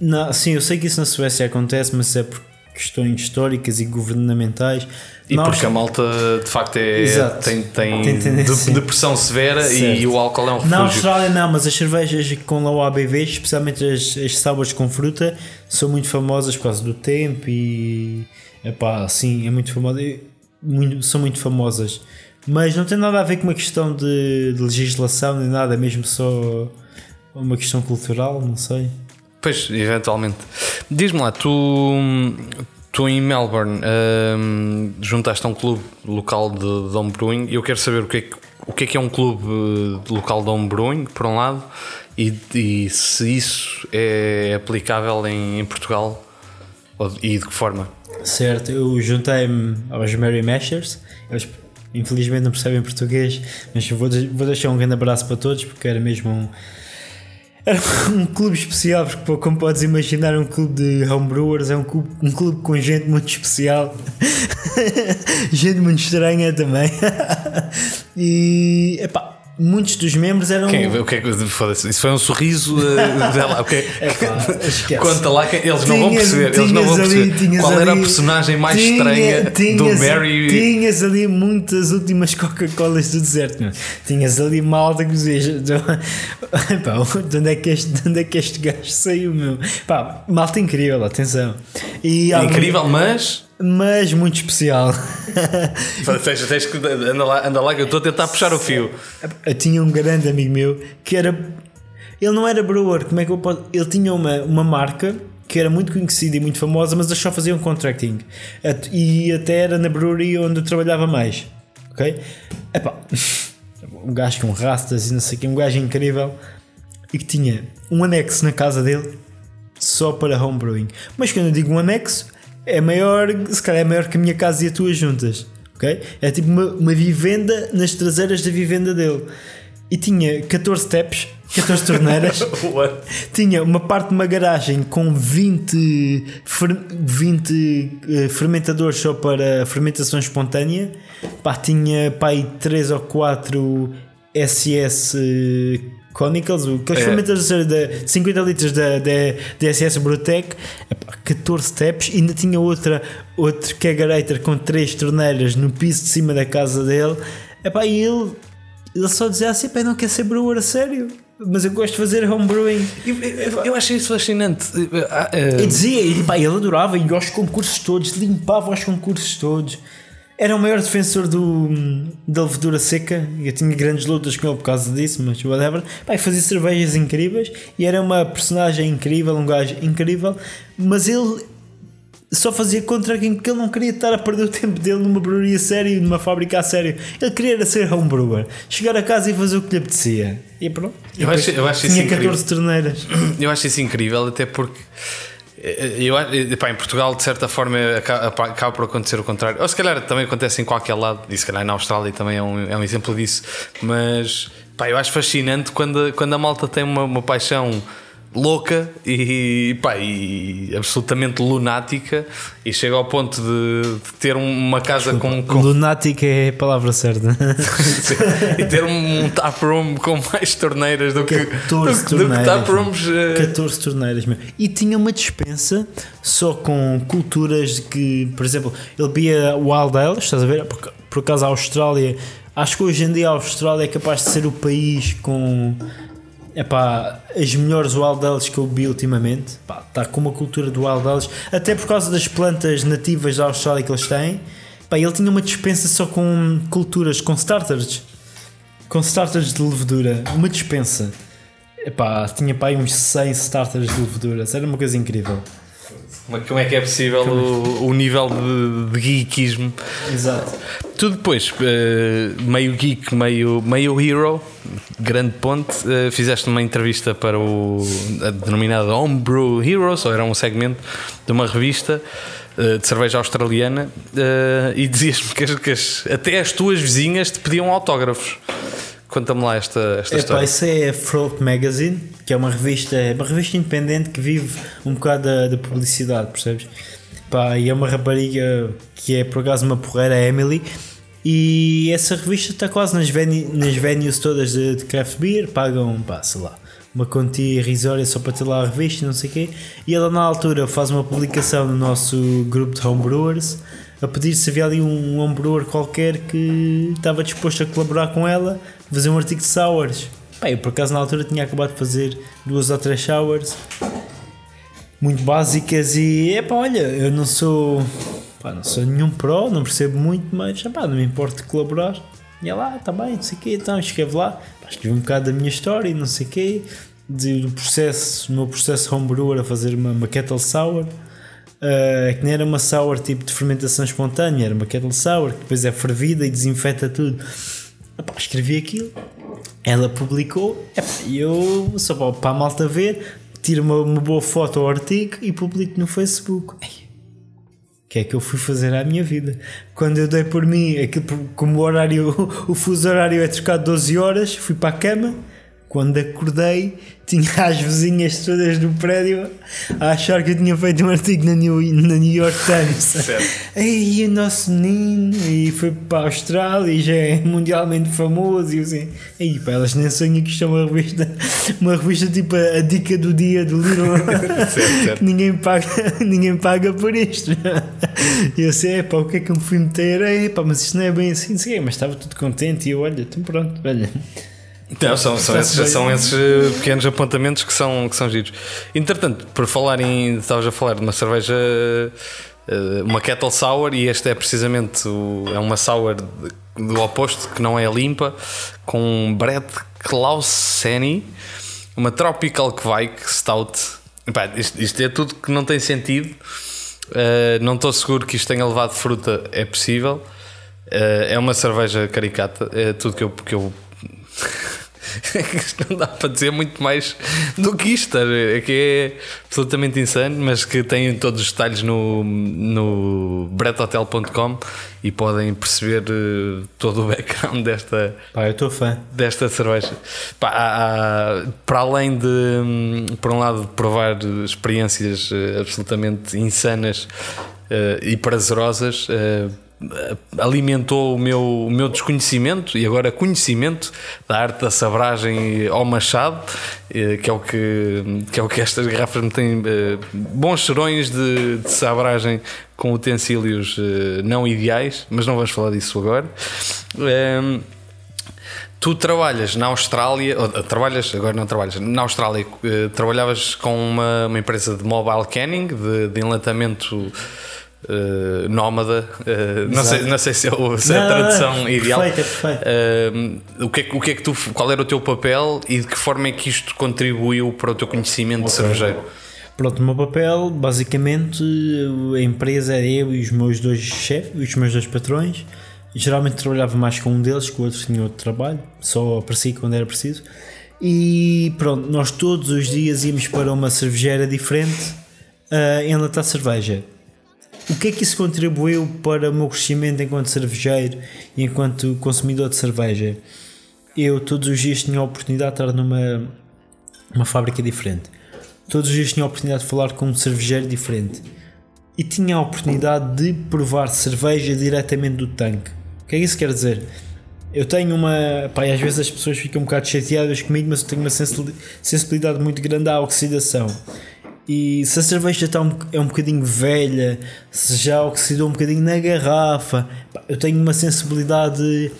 não, sim, eu sei que isso na Suécia acontece, mas é por questões históricas e governamentais. E Na porque a malta de facto é, Exato. tem, tem, Tem de- depressão severa e, o álcool é um refúgio. Na Austrália não, mas as cervejas com low ABV, especialmente as, as com fruta, são muito famosas por causa do tempo e epá, sim, é muito famosa. muito- são muito famosas. Mas não tem nada a ver com uma questão de, de legislação nem nada, é mesmo só uma questão cultural, não sei. Pois, eventualmente. Diz-me lá, tu, tu em Melbourne hum, juntaste a um clube local de, de homebrewing e eu quero saber o que é que, o que, é, que é um clube eh, local de homebrewing, por um lado, e, e se isso é aplicável em, em Portugal e de que forma? Certo, eu juntei-me aos Mary Mashers. Eles infelizmente não percebem português, mas vou, vou deixar um grande abraço para todos porque era mesmo um. Era (laughs) um clube especial, porque pô, como podes imaginar, um clube de homebrewers é um clube, um clube com gente muito especial, (laughs) gente muito estranha também. (laughs) e epá, muitos dos membros eram. Quem, o que é que? Isso foi um sorriso (laughs) dela. O que é- esquece. Conta lá que eles não vão Tinhas- perceber. Eles não vão tinhas ali- perceber tinhas qual era a ali- personagem mais tinha- estranha do tinhas- Barry. Tinhas ali muitas últimas Coca-Colas do deserto. Tinhas ali malta que dizias. (laughs) Pá, de onde é que este, de onde é que este gajo saiu, meu? Pá, malta incrível, atenção. E Incrível, mas. Mas muito especial. (laughs) Tens, tens que. Anda lá, anda lá que eu estou a tentar puxar o fio. Eu tinha um grande amigo meu que era. Ele não era brewer, como é que eu posso. Ele tinha uma, uma marca que era muito conhecida e muito famosa, mas eles só faziam contracting. At- E até era na brewery onde eu trabalhava mais. Ok? Epá, (laughs) um gajo com rastas e não sei o que, um gajo incrível e que tinha um anexo na casa dele só para homebrewing. Mas quando eu digo um anexo, é maior, se calhar é maior que a minha casa e a tua juntas. ok? É tipo uma, uma vivenda nas traseiras da vivenda dele. E tinha 14 taps, 14 torneiras. (laughs) Tinha uma parte de uma garagem com 20, fer- 20 eh, fermentadores só para fermentação espontânea. Pá, tinha pá, aí 3 ou 4 SS eh, Conicals, o- aqueles É. fermentadores de 50 litros da, da, da SS Brutec, Epá, 14 taps, ainda tinha outra, outro kegerator com 3 torneiras no piso de cima da casa dele. Epá, e ele, ele só dizia assim: pá, eu não quer ser brewer a sério, mas eu gosto de fazer homebrewing. Eu, eu, eu achei isso fascinante. Ah, ah, E dizia, e, pá, ele adorava e aos concursos todos, limpava os concursos todos. Era o maior defensor do, da levedura seca. Eu tinha grandes lutas com ele por causa disso, mas whatever. E fazia cervejas incríveis e era uma personagem incrível, um gajo incrível. Mas ele só fazia contracting porque ele não queria estar a perder o tempo dele numa breweria séria, numa fábrica a sério. Ele queria era ser homebrewer, chegar a casa e fazer o que lhe apetecia. E pronto. Eu acho- eu acho isso Tinha incrível. 14 torneiras. Eu acho isso incrível, até porque eu, eh, pá, em Portugal, de certa forma, acaba, por acontecer o contrário. Ou se calhar também acontece em qualquer lado, e se calhar na Austrália também é um, é um exemplo disso. Mas pá, eu acho fascinante quando, quando a malta tem uma, uma paixão louca e, pá, e absolutamente lunática e chega ao ponto de, de ter uma casa com, com Lunático é a palavra certa. (laughs) e ter um, um taproom com mais torneiras do que, 14 do, que- do que torneiras. taprooms. eh, 14 torneiras, meu. E tinha uma dispensa só com culturas que, por exemplo, ele bebia Wild Ale, estás a ver? Por, por acaso a Austrália, acho que hoje em dia a Austrália é capaz de ser o país com epá, as melhores Wild Ales que eu bebi ultimamente. Pá, Está com uma cultura de Wild Ales, até por causa das plantas nativas da Austrália que eles têm. Pá, ele tinha uma dispensa só com culturas, com starters com starters de levedura, uma dispensa. Epá, tinha pá, uns 100 starters de leveduras, era uma coisa incrível. Mas como é que é possível o, o nível de, de geekismo? Exato. Tu depois, eh, meio geek, meio, meio hero, grande ponte, eh, fizeste uma entrevista para o a denominada Homebrew Heroes, ou era um segmento de uma revista eh, de cerveja australiana, e dizias-me que, as- que as- até as tuas vizinhas te pediam autógrafos. Conta-me lá esta, esta Epá, história. isso é a Throat Magazine, que é uma revista, é uma revista independente que vive um bocado da, da publicidade, percebes? Pá, e é uma rapariga que é por acaso uma porreira, a Emily, e essa revista está quase nas, veni, nas venues todas de, de craft beer, pagam, pá, sei lá, uma quantia irrisória só para ter lá a revista e não sei o quê. E ela na altura faz uma publicação no nosso grupo de homebrewers a pedir se havia ali um homebrewer qualquer que estava disposto a colaborar com ela, fazer um artigo de sours. Pá, eu por acaso na altura tinha acabado de fazer duas ou três sours muito básicas e é pá, olha, eu não sou pá, não sou nenhum pro, não percebo muito, mas pá, não me importo de colaborar. E é lá, tá bem, não sei o quê, então escreve lá, pá, escrevi um bocado da minha história e não sei o quê. do processo, no meu processo homebrewer a fazer uma, uma kettle sour. Uh, que nem era uma sour tipo de fermentação espontânea, era uma kettle sour que depois é fervida e desinfeta tudo. Epá, escrevi aquilo, ela publicou e eu, só para, para a malta ver, tiro uma, uma boa foto ao artigo e publico no Facebook. O que é que eu fui fazer à minha vida? Quando eu dei por mim, aquilo, como o horário, (laughs) o fuso horário é trocado 12 horas, fui para a cama quando acordei, tinha (laughs) as vizinhas todas do prédio a achar que eu tinha feito um artigo na New, na New York Times. (laughs) Aí o nosso menino e foi para a Austrália e já é mundialmente famoso. E eu assim, aí para elas nem sonham que isto é uma revista, (laughs) uma revista tipo a, a dica do dia do livro. ninguém, paga, ninguém paga por isto. E eu sei, pá, o que é que eu me fui meter? Epá, mas isto não é bem assim, sei, mas estava tudo contente e eu, olha, então pronto, olha. Não, são, são, esses, são esses eh, pequenos apontamentos que são, que são giros. Entretanto, por falar em. Estavas a falar de uma cerveja, eh, uma Kettle Sour, e esta é precisamente o, é uma sour do oposto, que não é limpa, com Brett Clauseni, uma Tropical Kvike Stout. Epá, isto, isto, é tudo que não tem sentido. Uh, não estou seguro que isto tenha levado fruta, é possível. Uh, é uma cerveja caricata, é tudo que eu, que eu (laughs) não dá para dizer muito mais do que isto, é que é absolutamente insano, mas que tem todos os detalhes no, no brethotel.com e podem perceber uh, todo o background desta, Pá, eu estou fã. desta cerveja. Pá, há, para além de, hum, por um lado, provar experiências uh, absolutamente insanas uh, e prazerosas alimentou o meu, o meu desconhecimento e agora conhecimento da arte da sabragem ao machado, eh, que é o que, que, é o que estas garrafas me têm eh, bons cheirões de, de sabragem com utensílios eh, não ideais, mas não vamos falar disso agora. Ehm, tu trabalhas na Austrália, ou, trabalhas, agora não trabalhas, na Austrália trabalhavas com uma, uma empresa de mobile canning, de, de enlatamento uh, nómada, uh, não, sei, não sei se é, se é a tradução não, não, ideal. Perfeito, é perfeito. Uh, o, que é, o que é que tu, qual era o teu papel e de que forma é que isto contribuiu para o teu conhecimento okay. de cervejeiro? Pronto, o meu papel, basicamente, a empresa era eu e os meus dois chefes, os meus dois patrões. Geralmente trabalhava mais com um deles, com o outro tinha outro trabalho, só aparecia quando era preciso. E pronto, nós todos os dias íamos para uma cervejeira diferente uh, enlatar cerveja. O que é que isso contribuiu para o meu crescimento enquanto cervejeiro e enquanto consumidor de cerveja? Eu todos os dias tinha a oportunidade de estar numa uma fábrica diferente. Todos os dias tinha a oportunidade de falar com um cervejeiro diferente. E tinha a oportunidade de provar cerveja diretamente do tanque. O que é que isso quer dizer? Eu tenho uma. Pá, às vezes as pessoas ficam um bocado chateadas comigo, mas eu tenho uma sensibilidade muito grande à oxidação. E se a cerveja está um, é um bocadinho velha, se já oxidou um bocadinho na garrafa, eu tenho uma sensibilidade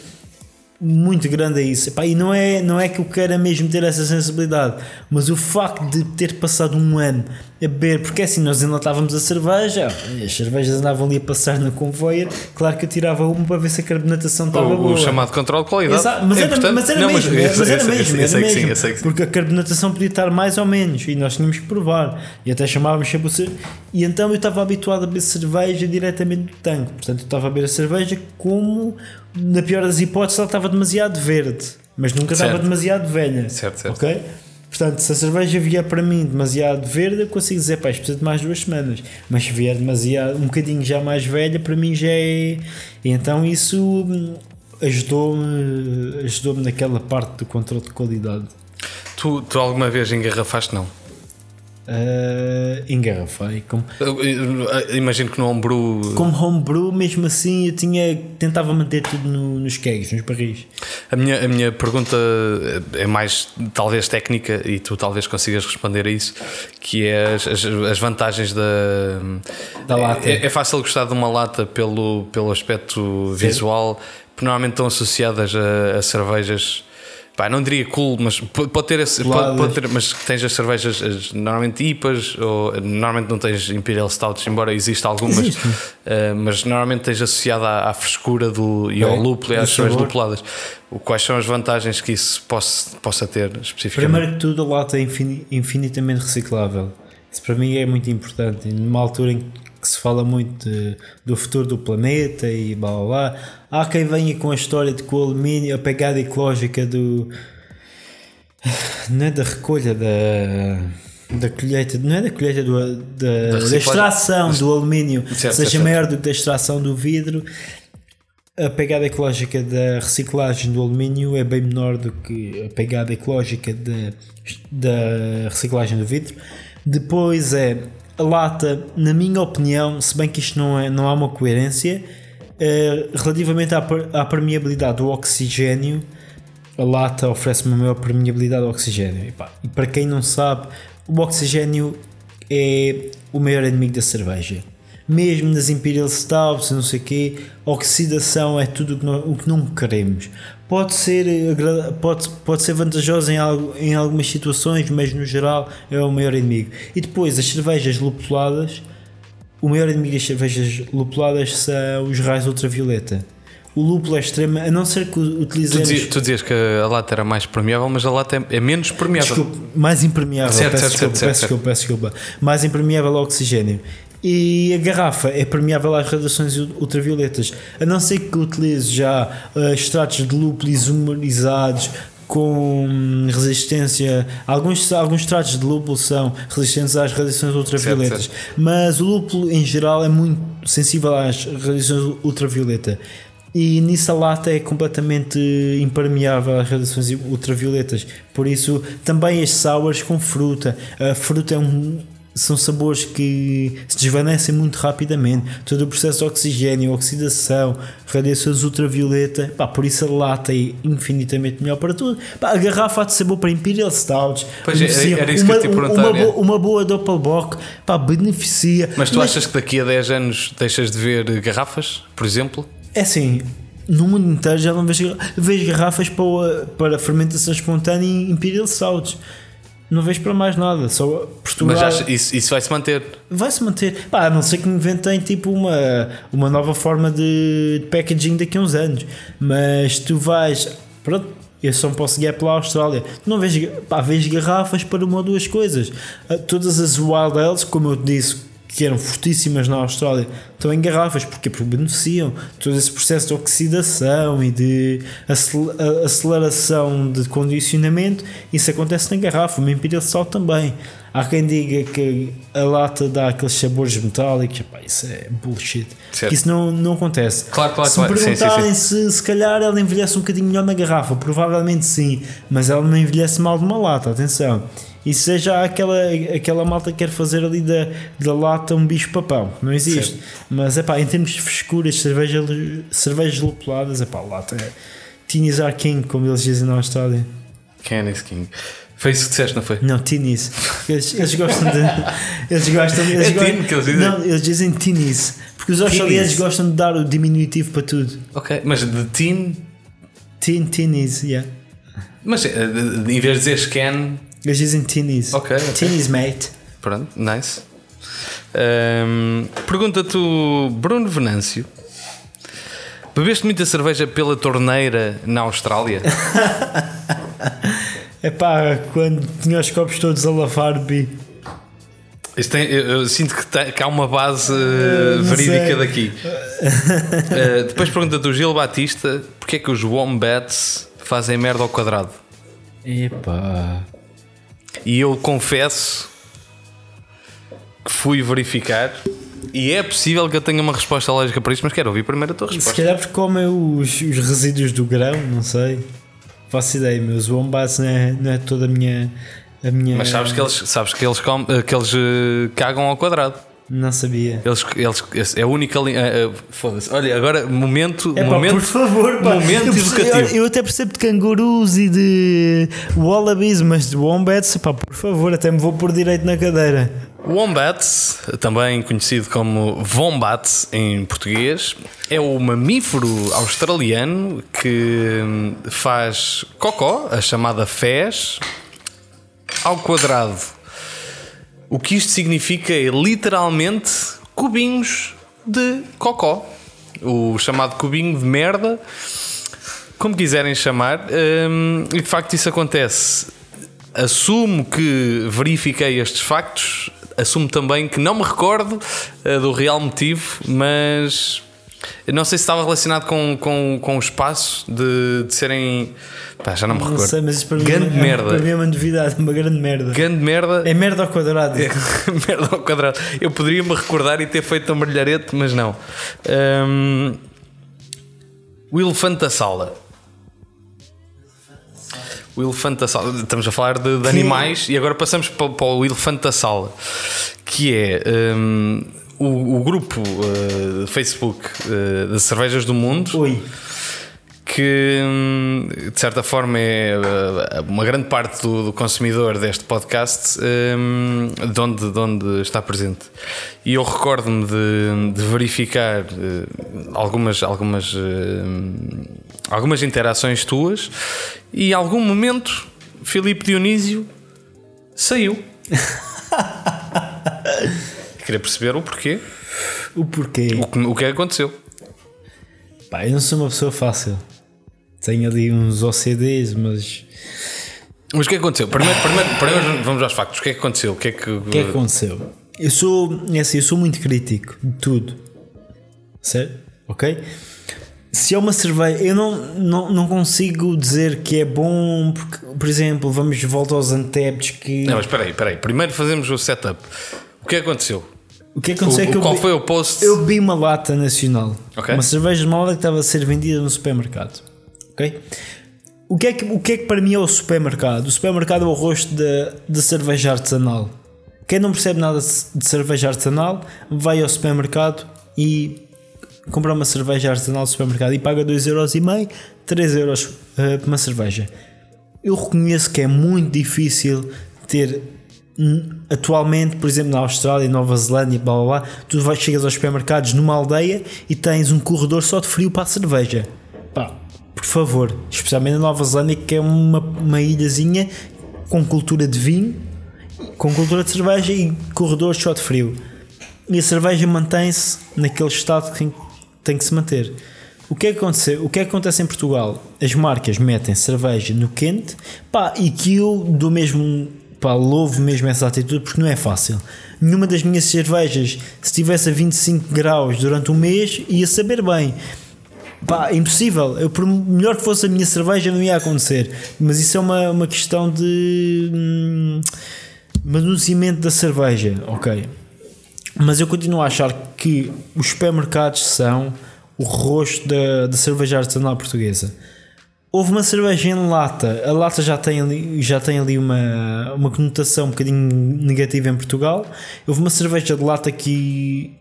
muito grande a isso. Epá, e não é, não é que eu queira mesmo ter essa sensibilidade, mas o facto de ter passado um ano a beber, porque assim nós enlatávamos a cerveja, as cervejas andavam ali a passar na convoia, claro que eu tirava uma para ver se a carbonatação estava o, boa. O chamado controle de qualidade. Exato, mas, é era, mas, era, não, mesmo, mas, mas era mesmo, era mesmo, porque a carbonatação podia estar mais ou menos e nós tínhamos que provar e até chamávamos sempre o e então eu estava habituado a beber cerveja diretamente do tanque, portanto eu estava a beber a cerveja como na pior das hipóteses, ela estava demasiado verde, mas nunca certo. estava demasiado velha. Certo, certo. Ok? Portanto, se a cerveja vier para mim demasiado verde, eu consigo dizer, pá, precisa de mais duas semanas. Mas se vier demasiado, um bocadinho já mais velha, para mim já é. E então isso hum, ajudou-me ajudou naquela parte do controle de qualidade. Tu, tu alguma vez engarrafaste, não? Uh, engarrafei. Como, imagino que no homebrew. Como homebrew, mesmo assim, eu tinha, tentava manter tudo no, nos kegs, nos barris. A minha, a minha pergunta é mais, talvez, técnica e tu talvez consigas responder a isso, que é as, as, as vantagens da, da lata. É, é, fácil gostar de uma lata pelo, pelo aspecto visual, porque normalmente estão associadas a, a cervejas pá, não diria cool, mas pode ter esse. Pode, pode ter, mas tens as cervejas as, normalmente IPAs, ou normalmente não tens Imperial Stouts, embora exista algumas, Existe. eh, mas normalmente tens associada à, à frescura do, e ao Bem, lúpulo e às cervejas lupuladas. Quais são as vantagens que isso possa, possa ter especificamente? Primeiro que tudo, a lata é infini- infinitamente reciclável. Isso para mim é muito importante. Numa altura em que se fala muito de- do futuro do planeta e blá blá blá, há quem venha com a história de que o alumínio, a pegada ecológica do. Não é da recolha, da. Da colheita, não é da colheita, do, da, da, reciclagem. extração do alumínio Certo, seja certo, maior do que da extração do vidro, a pegada ecológica da reciclagem do alumínio é bem menor do que a pegada ecológica da, da reciclagem do vidro. Depois é a lata, na minha opinião, se bem que isto não, é, não há uma coerência, eh, relativamente à, à permeabilidade do oxigênio, a lata oferece uma maior permeabilidade ao oxigênio. E, pá, e para quem não sabe, o oxigênio é o maior inimigo da cerveja. Mesmo nas Imperial Stouts não sei o quê, oxidação é tudo o que, não, o que não queremos. Pode ser, eh, pode, pode ser vantajoso em, algo, em algumas situações, mas no geral é o maior inimigo. E depois as cervejas lupuladas, o maior inimigo das cervejas lupuladas são os raios ultravioleta. O lúpulo é extremo, a não ser que Tu utilizemos. dizias, tu dizias que a lata era mais permeável, mas a lata é, é menos permeável. Desculpa, mais impermeável. Certo, peço, certo, desculpa, certo, peço, certo, desculpa, peço desculpa. Mais impermeável ao oxigênio. E a garrafa é permeável às radiações ultravioletas. A não ser que utilize já eh, extratos de lúpulo isomerizados com resistência. Alguns, alguns extratos de lúpulo são resistentes às radiações ultravioletas, mas o lúpulo em geral é muito sensível às radiações ultravioleta. E nisso a lata é completamente impermeável às radiações ultravioletas. Por isso, também as sours com fruta. A fruta é um, são sabores que se desvanecem muito rapidamente. Todo o processo de oxigênio, oxidação, radiações ultravioleta. Pá, por isso a lata é infinitamente melhor para tudo. Pá, a garrafa há de ser boa para Imperial Stouts. Pois é, beneficia. era isso que eu te uma, uma, boa, uma boa Doppelbock pá, beneficia. Mas tu achas que daqui a 10 anos deixas de ver garrafas, por exemplo? É assim, no mundo inteiro já não vejo, vejo garrafas para, para fermentação espontânea em Imperial Stouts. Não vejo para mais nada. Só Portugal Mas acha, isso, isso vai se manter. vai se manter. Pá, a não ser que inventem tipo uma, uma nova forma de de packaging daqui a uns anos. Mas tu vais. Pronto, eu só posso guiar pela Austrália. Tu não vês, pá, vês garrafas para uma ou duas coisas. Ah, Todas as Wild Ales, como eu te disse, que eram fortíssimas na Austrália, estão em garrafas. Porque beneficiam todo esse processo de oxidação e de aceleração de condicionamento. Isso acontece na garrafa. Uma Imperial Stout também. Há quem diga que a lata dá aqueles sabores metálicos. Epá, isso é bullshit. Isso não, não acontece. Claro, claro, se me claro. Sim, sim, perguntarem Se, se calhar ela envelhece um bocadinho melhor na garrafa, provavelmente sim, mas ela não envelhece mal de uma lata, atenção. E seja aquela, aquela malta que quer fazer ali da, da lata um bicho papão, não existe. Mas é pá, em termos de frescuras, cerveja, cervejas lupuladas, é pá, lata é Tinis are king, como eles dizem na Austrália. Canis King. Foi isso que disseste, não foi? Não, Tinis. Eles, eles gostam de. Eles gostam eles É go- tin que eles dizem? Não, eles dizem Tinis. Porque os australianos gostam de dar o diminutivo para tudo. Ok, mas de tin. Tin, Tinis, yeah. Mas eh, em vez de dizer scan, Eles dizem Tinis. Ok, ok. Tinis, mate. pronto, nice. Ahm, Pergunta-te, o Bruno Venâncio: bebeste muita cerveja pela torneira na Austrália? (laughs) É pá, quando tinha os copos todos a lavar, bi. Isto tem- eu, eu sinto que, tem- que há uma base não verídica sei. daqui. (laughs) Eh, depois pergunta-te o Gil Batista: porque é que os Wombats fazem merda ao quadrado? Epá. E eu confesso que fui verificar e é possível que eu tenha uma resposta lógica para isto, mas quero ouvir primeiro a tua Se resposta. calhar porque comem os, os resíduos do grão, não sei. Faço ideia, meus wombats não é, não é toda a minha. A minha Mas sabes que eles, sabes que eles, com- que eles eh, cagam ao quadrado. Não sabia. Eles, eles, é a única linha. eh, eh, Foda-se. Olha, agora, momento. É pá, momento por favor, pá. momento eu, educativo. eu até percebo de cangurus e de wallabies, mas de wombats, pá, por favor, até me vou por direito na cadeira. Wombat, também conhecido como Wombat em português, é o mamífero australiano que faz cocó, a chamada fez, ao quadrado. O que isto significa é literalmente cubinhos de cocó. O chamado cubinho de merda, como quiserem chamar, hum, e de facto isso acontece. Assumo que verifiquei estes factos assumo também que não me recordo uh, do real motivo, mas não sei se estava relacionado com, com, com o espaço de, de serem. Pá, já não me recordo. Não sei, mas para mim, grande é, merda. para mim é uma novidade, uma grande merda. Grande merda. É merda ao quadrado. É, (laughs) merda ao quadrado. Eu poderia me recordar e ter feito um brilharete, mas não. Um, o elefante da sala. O elefante da sala. Estamos a falar de, de animais e agora passamos para, para, o elefante da sala, que é um, o, o, grupo uh, Facebook uh, de cervejas do mundo. Oi que hum, de certa forma é uh, uma grande parte do, do consumidor deste podcast um, de, onde, de onde está presente. E eu recordo-me de, de, verificar algumas, algumas, algumas interações tuas e em algum momento Filipe Dionísio saiu. (laughs) Queria perceber o porquê. O porquê? O que, o que aconteceu? Pá, eu não sou uma pessoa fácil. Tenho ali uns OCDs, mas. Mas o que é que aconteceu? Primeiro, primeiro, primeiro vamos aos factos. O que é que aconteceu? O que é que, o que, é que aconteceu? Eu sou, é assim, eu sou muito crítico de tudo. Certo? Ok? Se é uma cerveja, eu não, não, não consigo dizer que é bom, porque, por exemplo, vamos de volta aos Antebes que. Não, mas espera aí, espera aí. Primeiro fazemos o setup. O que aconteceu? O que aconteceu o, é que qual eu, foi o post? Eu vi uma lata nacional. Okay. Uma cerveja lata que estava a ser vendida no supermercado ok? O que, é que, o que é que para mim é o supermercado? O supermercado é o rosto de, de cerveja artesanal. Quem não percebe nada de cerveja artesanal vai ao supermercado e compra uma cerveja artesanal no supermercado e paga 2,5€, 3€ uh, por uma cerveja. Eu reconheço que é muito difícil ter atualmente, por exemplo, na Austrália, Nova Zelândia, blá blá blá, tu vais, chegas aos supermercados numa aldeia e tens um corredor só de frio para a cerveja. Pá, por favor, especialmente na Nova Zelândia, que é uma, uma ilhazinha com cultura de vinho, com cultura de cerveja e corredores só de frio. E a cerveja mantém-se naquele estado que tem que se manter. O que é que aconteceu? O que é que acontece em Portugal? As marcas metem cerveja no quente, pá, e que eu do mesmo, pá, louvo mesmo essa atitude porque não é fácil. Nenhuma das minhas cervejas, se estivesse a 25 graus durante um mês, ia saber bem. Pá, impossível. Eu, por melhor que fosse a minha cerveja, não ia acontecer. Mas isso é uma, uma questão de hum, manuseamento da cerveja, ok. Mas eu continuo a achar que os supermercados são o rosto da, da cerveja artesanal portuguesa. Houve uma cerveja em lata, a lata já tem ali, já tem ali uma, uma conotação um bocadinho negativa em Portugal. Houve uma cerveja de lata que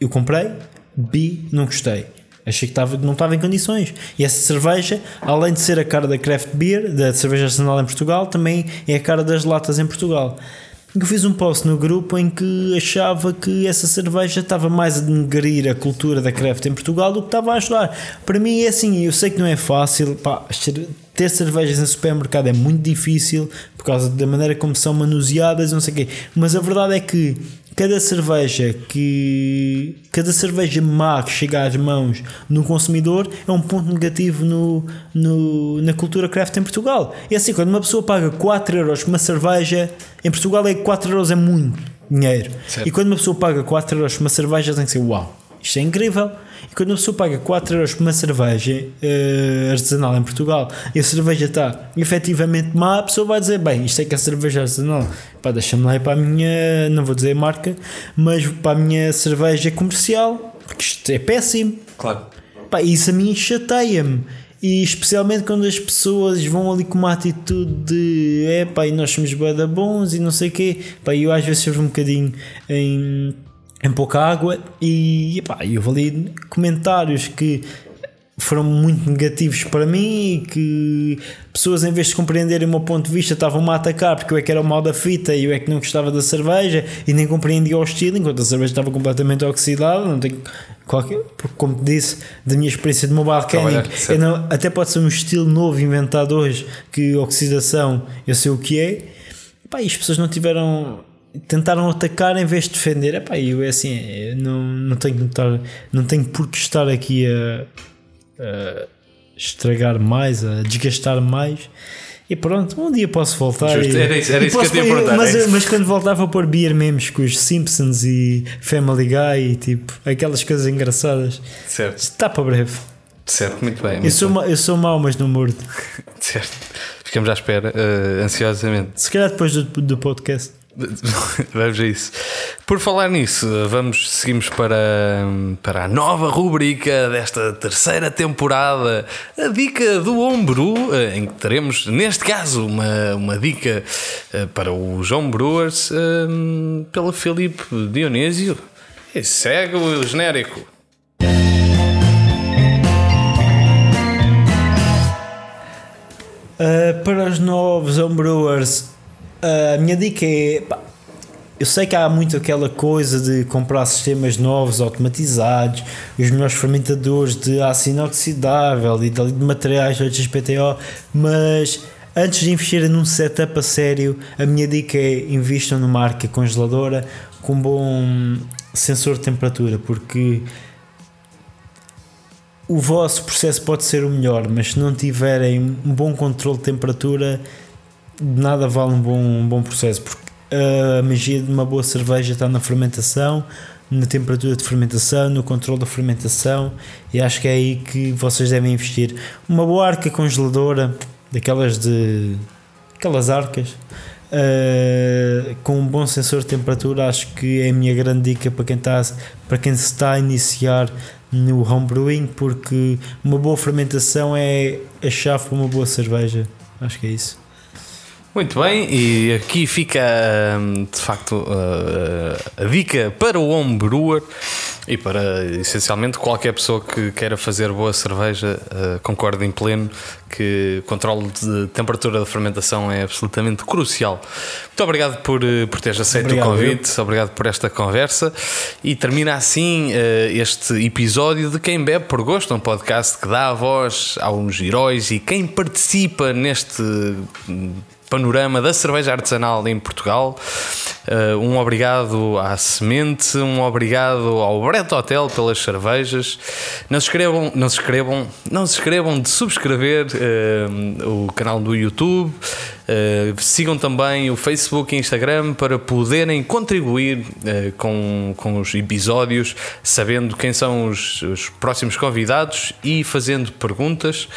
eu comprei, bi, não gostei Achei que estava, não estava em condições. E essa cerveja, além de ser a cara da craft beer, da cerveja artesanal em Portugal, também é a cara das latas em Portugal. Eu fiz um post no grupo em que achava que essa cerveja estava mais a denegrir a cultura da craft em Portugal do que estava a ajudar. Para mim é assim, eu sei que não é fácil, pá, ter cervejas em supermercado é muito difícil por causa da maneira como são manuseadas, não sei o quê. Mas a verdade é que cada cerveja que cada cerveja má que chega às mãos no consumidor é um ponto negativo no, no, na cultura craft em Portugal. É assim, quando uma pessoa paga 4 euros por uma cerveja, em Portugal é 4 euros é muito dinheiro. Certo. E quando uma pessoa paga 4 euros por uma cerveja, tem que ser uau, isto é incrível. E quando uma pessoa paga 4 euros por uma cerveja uh, artesanal em Portugal e a cerveja está efetivamente má, a pessoa vai dizer: Bem, isto é que é cerveja artesanal. Pá, deixa-me lá ir para a minha, não vou dizer marca, mas para a minha cerveja comercial, porque isto é péssimo. Claro. Pá, isso a mim chateia-me. E especialmente quando as pessoas vão ali com uma atitude de é pá, e nós somos bada bons e não sei o quê. Pá, eu às vezes sou um bocadinho em em pouca água e epá, eu ali comentários que foram muito negativos para mim e que pessoas em vez de compreenderem o meu ponto de vista estavam-me a atacar porque eu é que era o mal da fita e eu é que não gostava da cerveja e nem compreendia o estilo enquanto a cerveja estava completamente oxidada não tenho qualquer, porque como disse da minha experiência de mobile canning não, até pode ser um estilo novo inventado hoje que oxidação eu sei o que é. Pá, e as pessoas não tiveram tentaram atacar em vez de defender Epá, eu é assim eu não, não tenho que estar não tenho por que estar aqui a uh, estragar mais, a desgastar mais. E pronto, um dia posso voltar. Justo, e, era isso, era isso que eu tinha perguntar. Mas, é mas quando voltava a pôr beer memes com os Simpsons e Family Guy e tipo aquelas coisas engraçadas, certo. está para breve. Certo, muito bem. Muito eu, sou bem. eu sou mau, mas não mordo. (laughs) certo. Ficamos à espera, uh, ansiosamente. Se calhar depois do, do podcast. (laughs) Vamos a isso. Por falar nisso, vamos seguimos para, para a nova rubrica desta terceira temporada, a dica do ombro, eh, em que teremos, neste caso, uma, uma dica eh, para os homebrewers um, eh, pelo Filipe Dionésio. E segue o genérico. Uh, para os novos homebrewers a minha dica é. Pá, eu sei que há muito aquela coisa de comprar sistemas novos, automatizados, os melhores fermentadores de aço inoxidável e de, materiais HPTO, mas antes de investir num setup a sério, a minha dica é investam numa arca congeladora com bom sensor de temperatura, porque o vosso processo pode ser o melhor, mas se não tiverem um bom controle de temperatura nada vale um bom, um bom processo, porque a magia de uma boa cerveja está na fermentação, na temperatura de fermentação, no controle da fermentação, e acho que é aí que vocês devem investir. Uma boa arca congeladora, daquelas de. aquelas arcas. Uh, com um bom sensor de temperatura, acho que é a minha grande dica para quem, está, para quem se está a iniciar no homebrewing, porque uma boa fermentação é a chave para uma boa cerveja. Acho que é isso. Muito bem, e aqui fica hum, de facto a dica para o homebrewer e para essencialmente qualquer pessoa que queira fazer boa cerveja, uh, concordo em pleno que o controle de temperatura da fermentação é absolutamente crucial. Muito obrigado por, uh, por teres aceito obrigado, o convite, eu. obrigado por esta conversa e termina assim uh, este episódio de Quem Bebe por Gosto, um podcast que dá a voz aos heróis e quem participa neste panorama da cerveja artesanal em Portugal. Uh, um obrigado à Semente, um obrigado ao Brett Hotel pelas cervejas. Não se inscrevam, não se inscrevam, não se inscrevam de subscrever uh, o canal do YouTube. Uh, sigam também o Facebook e Instagram para poderem contribuir com, com os episódios, sabendo quem são os, os próximos convidados e fazendo perguntas.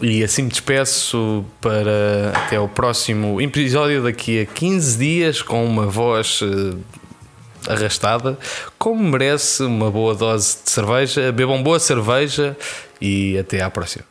E assim me despeço para até o próximo episódio daqui a 15 dias com uma voz uh, arrastada, como merece uma boa dose de cerveja. Bebam boa cerveja e até à próxima.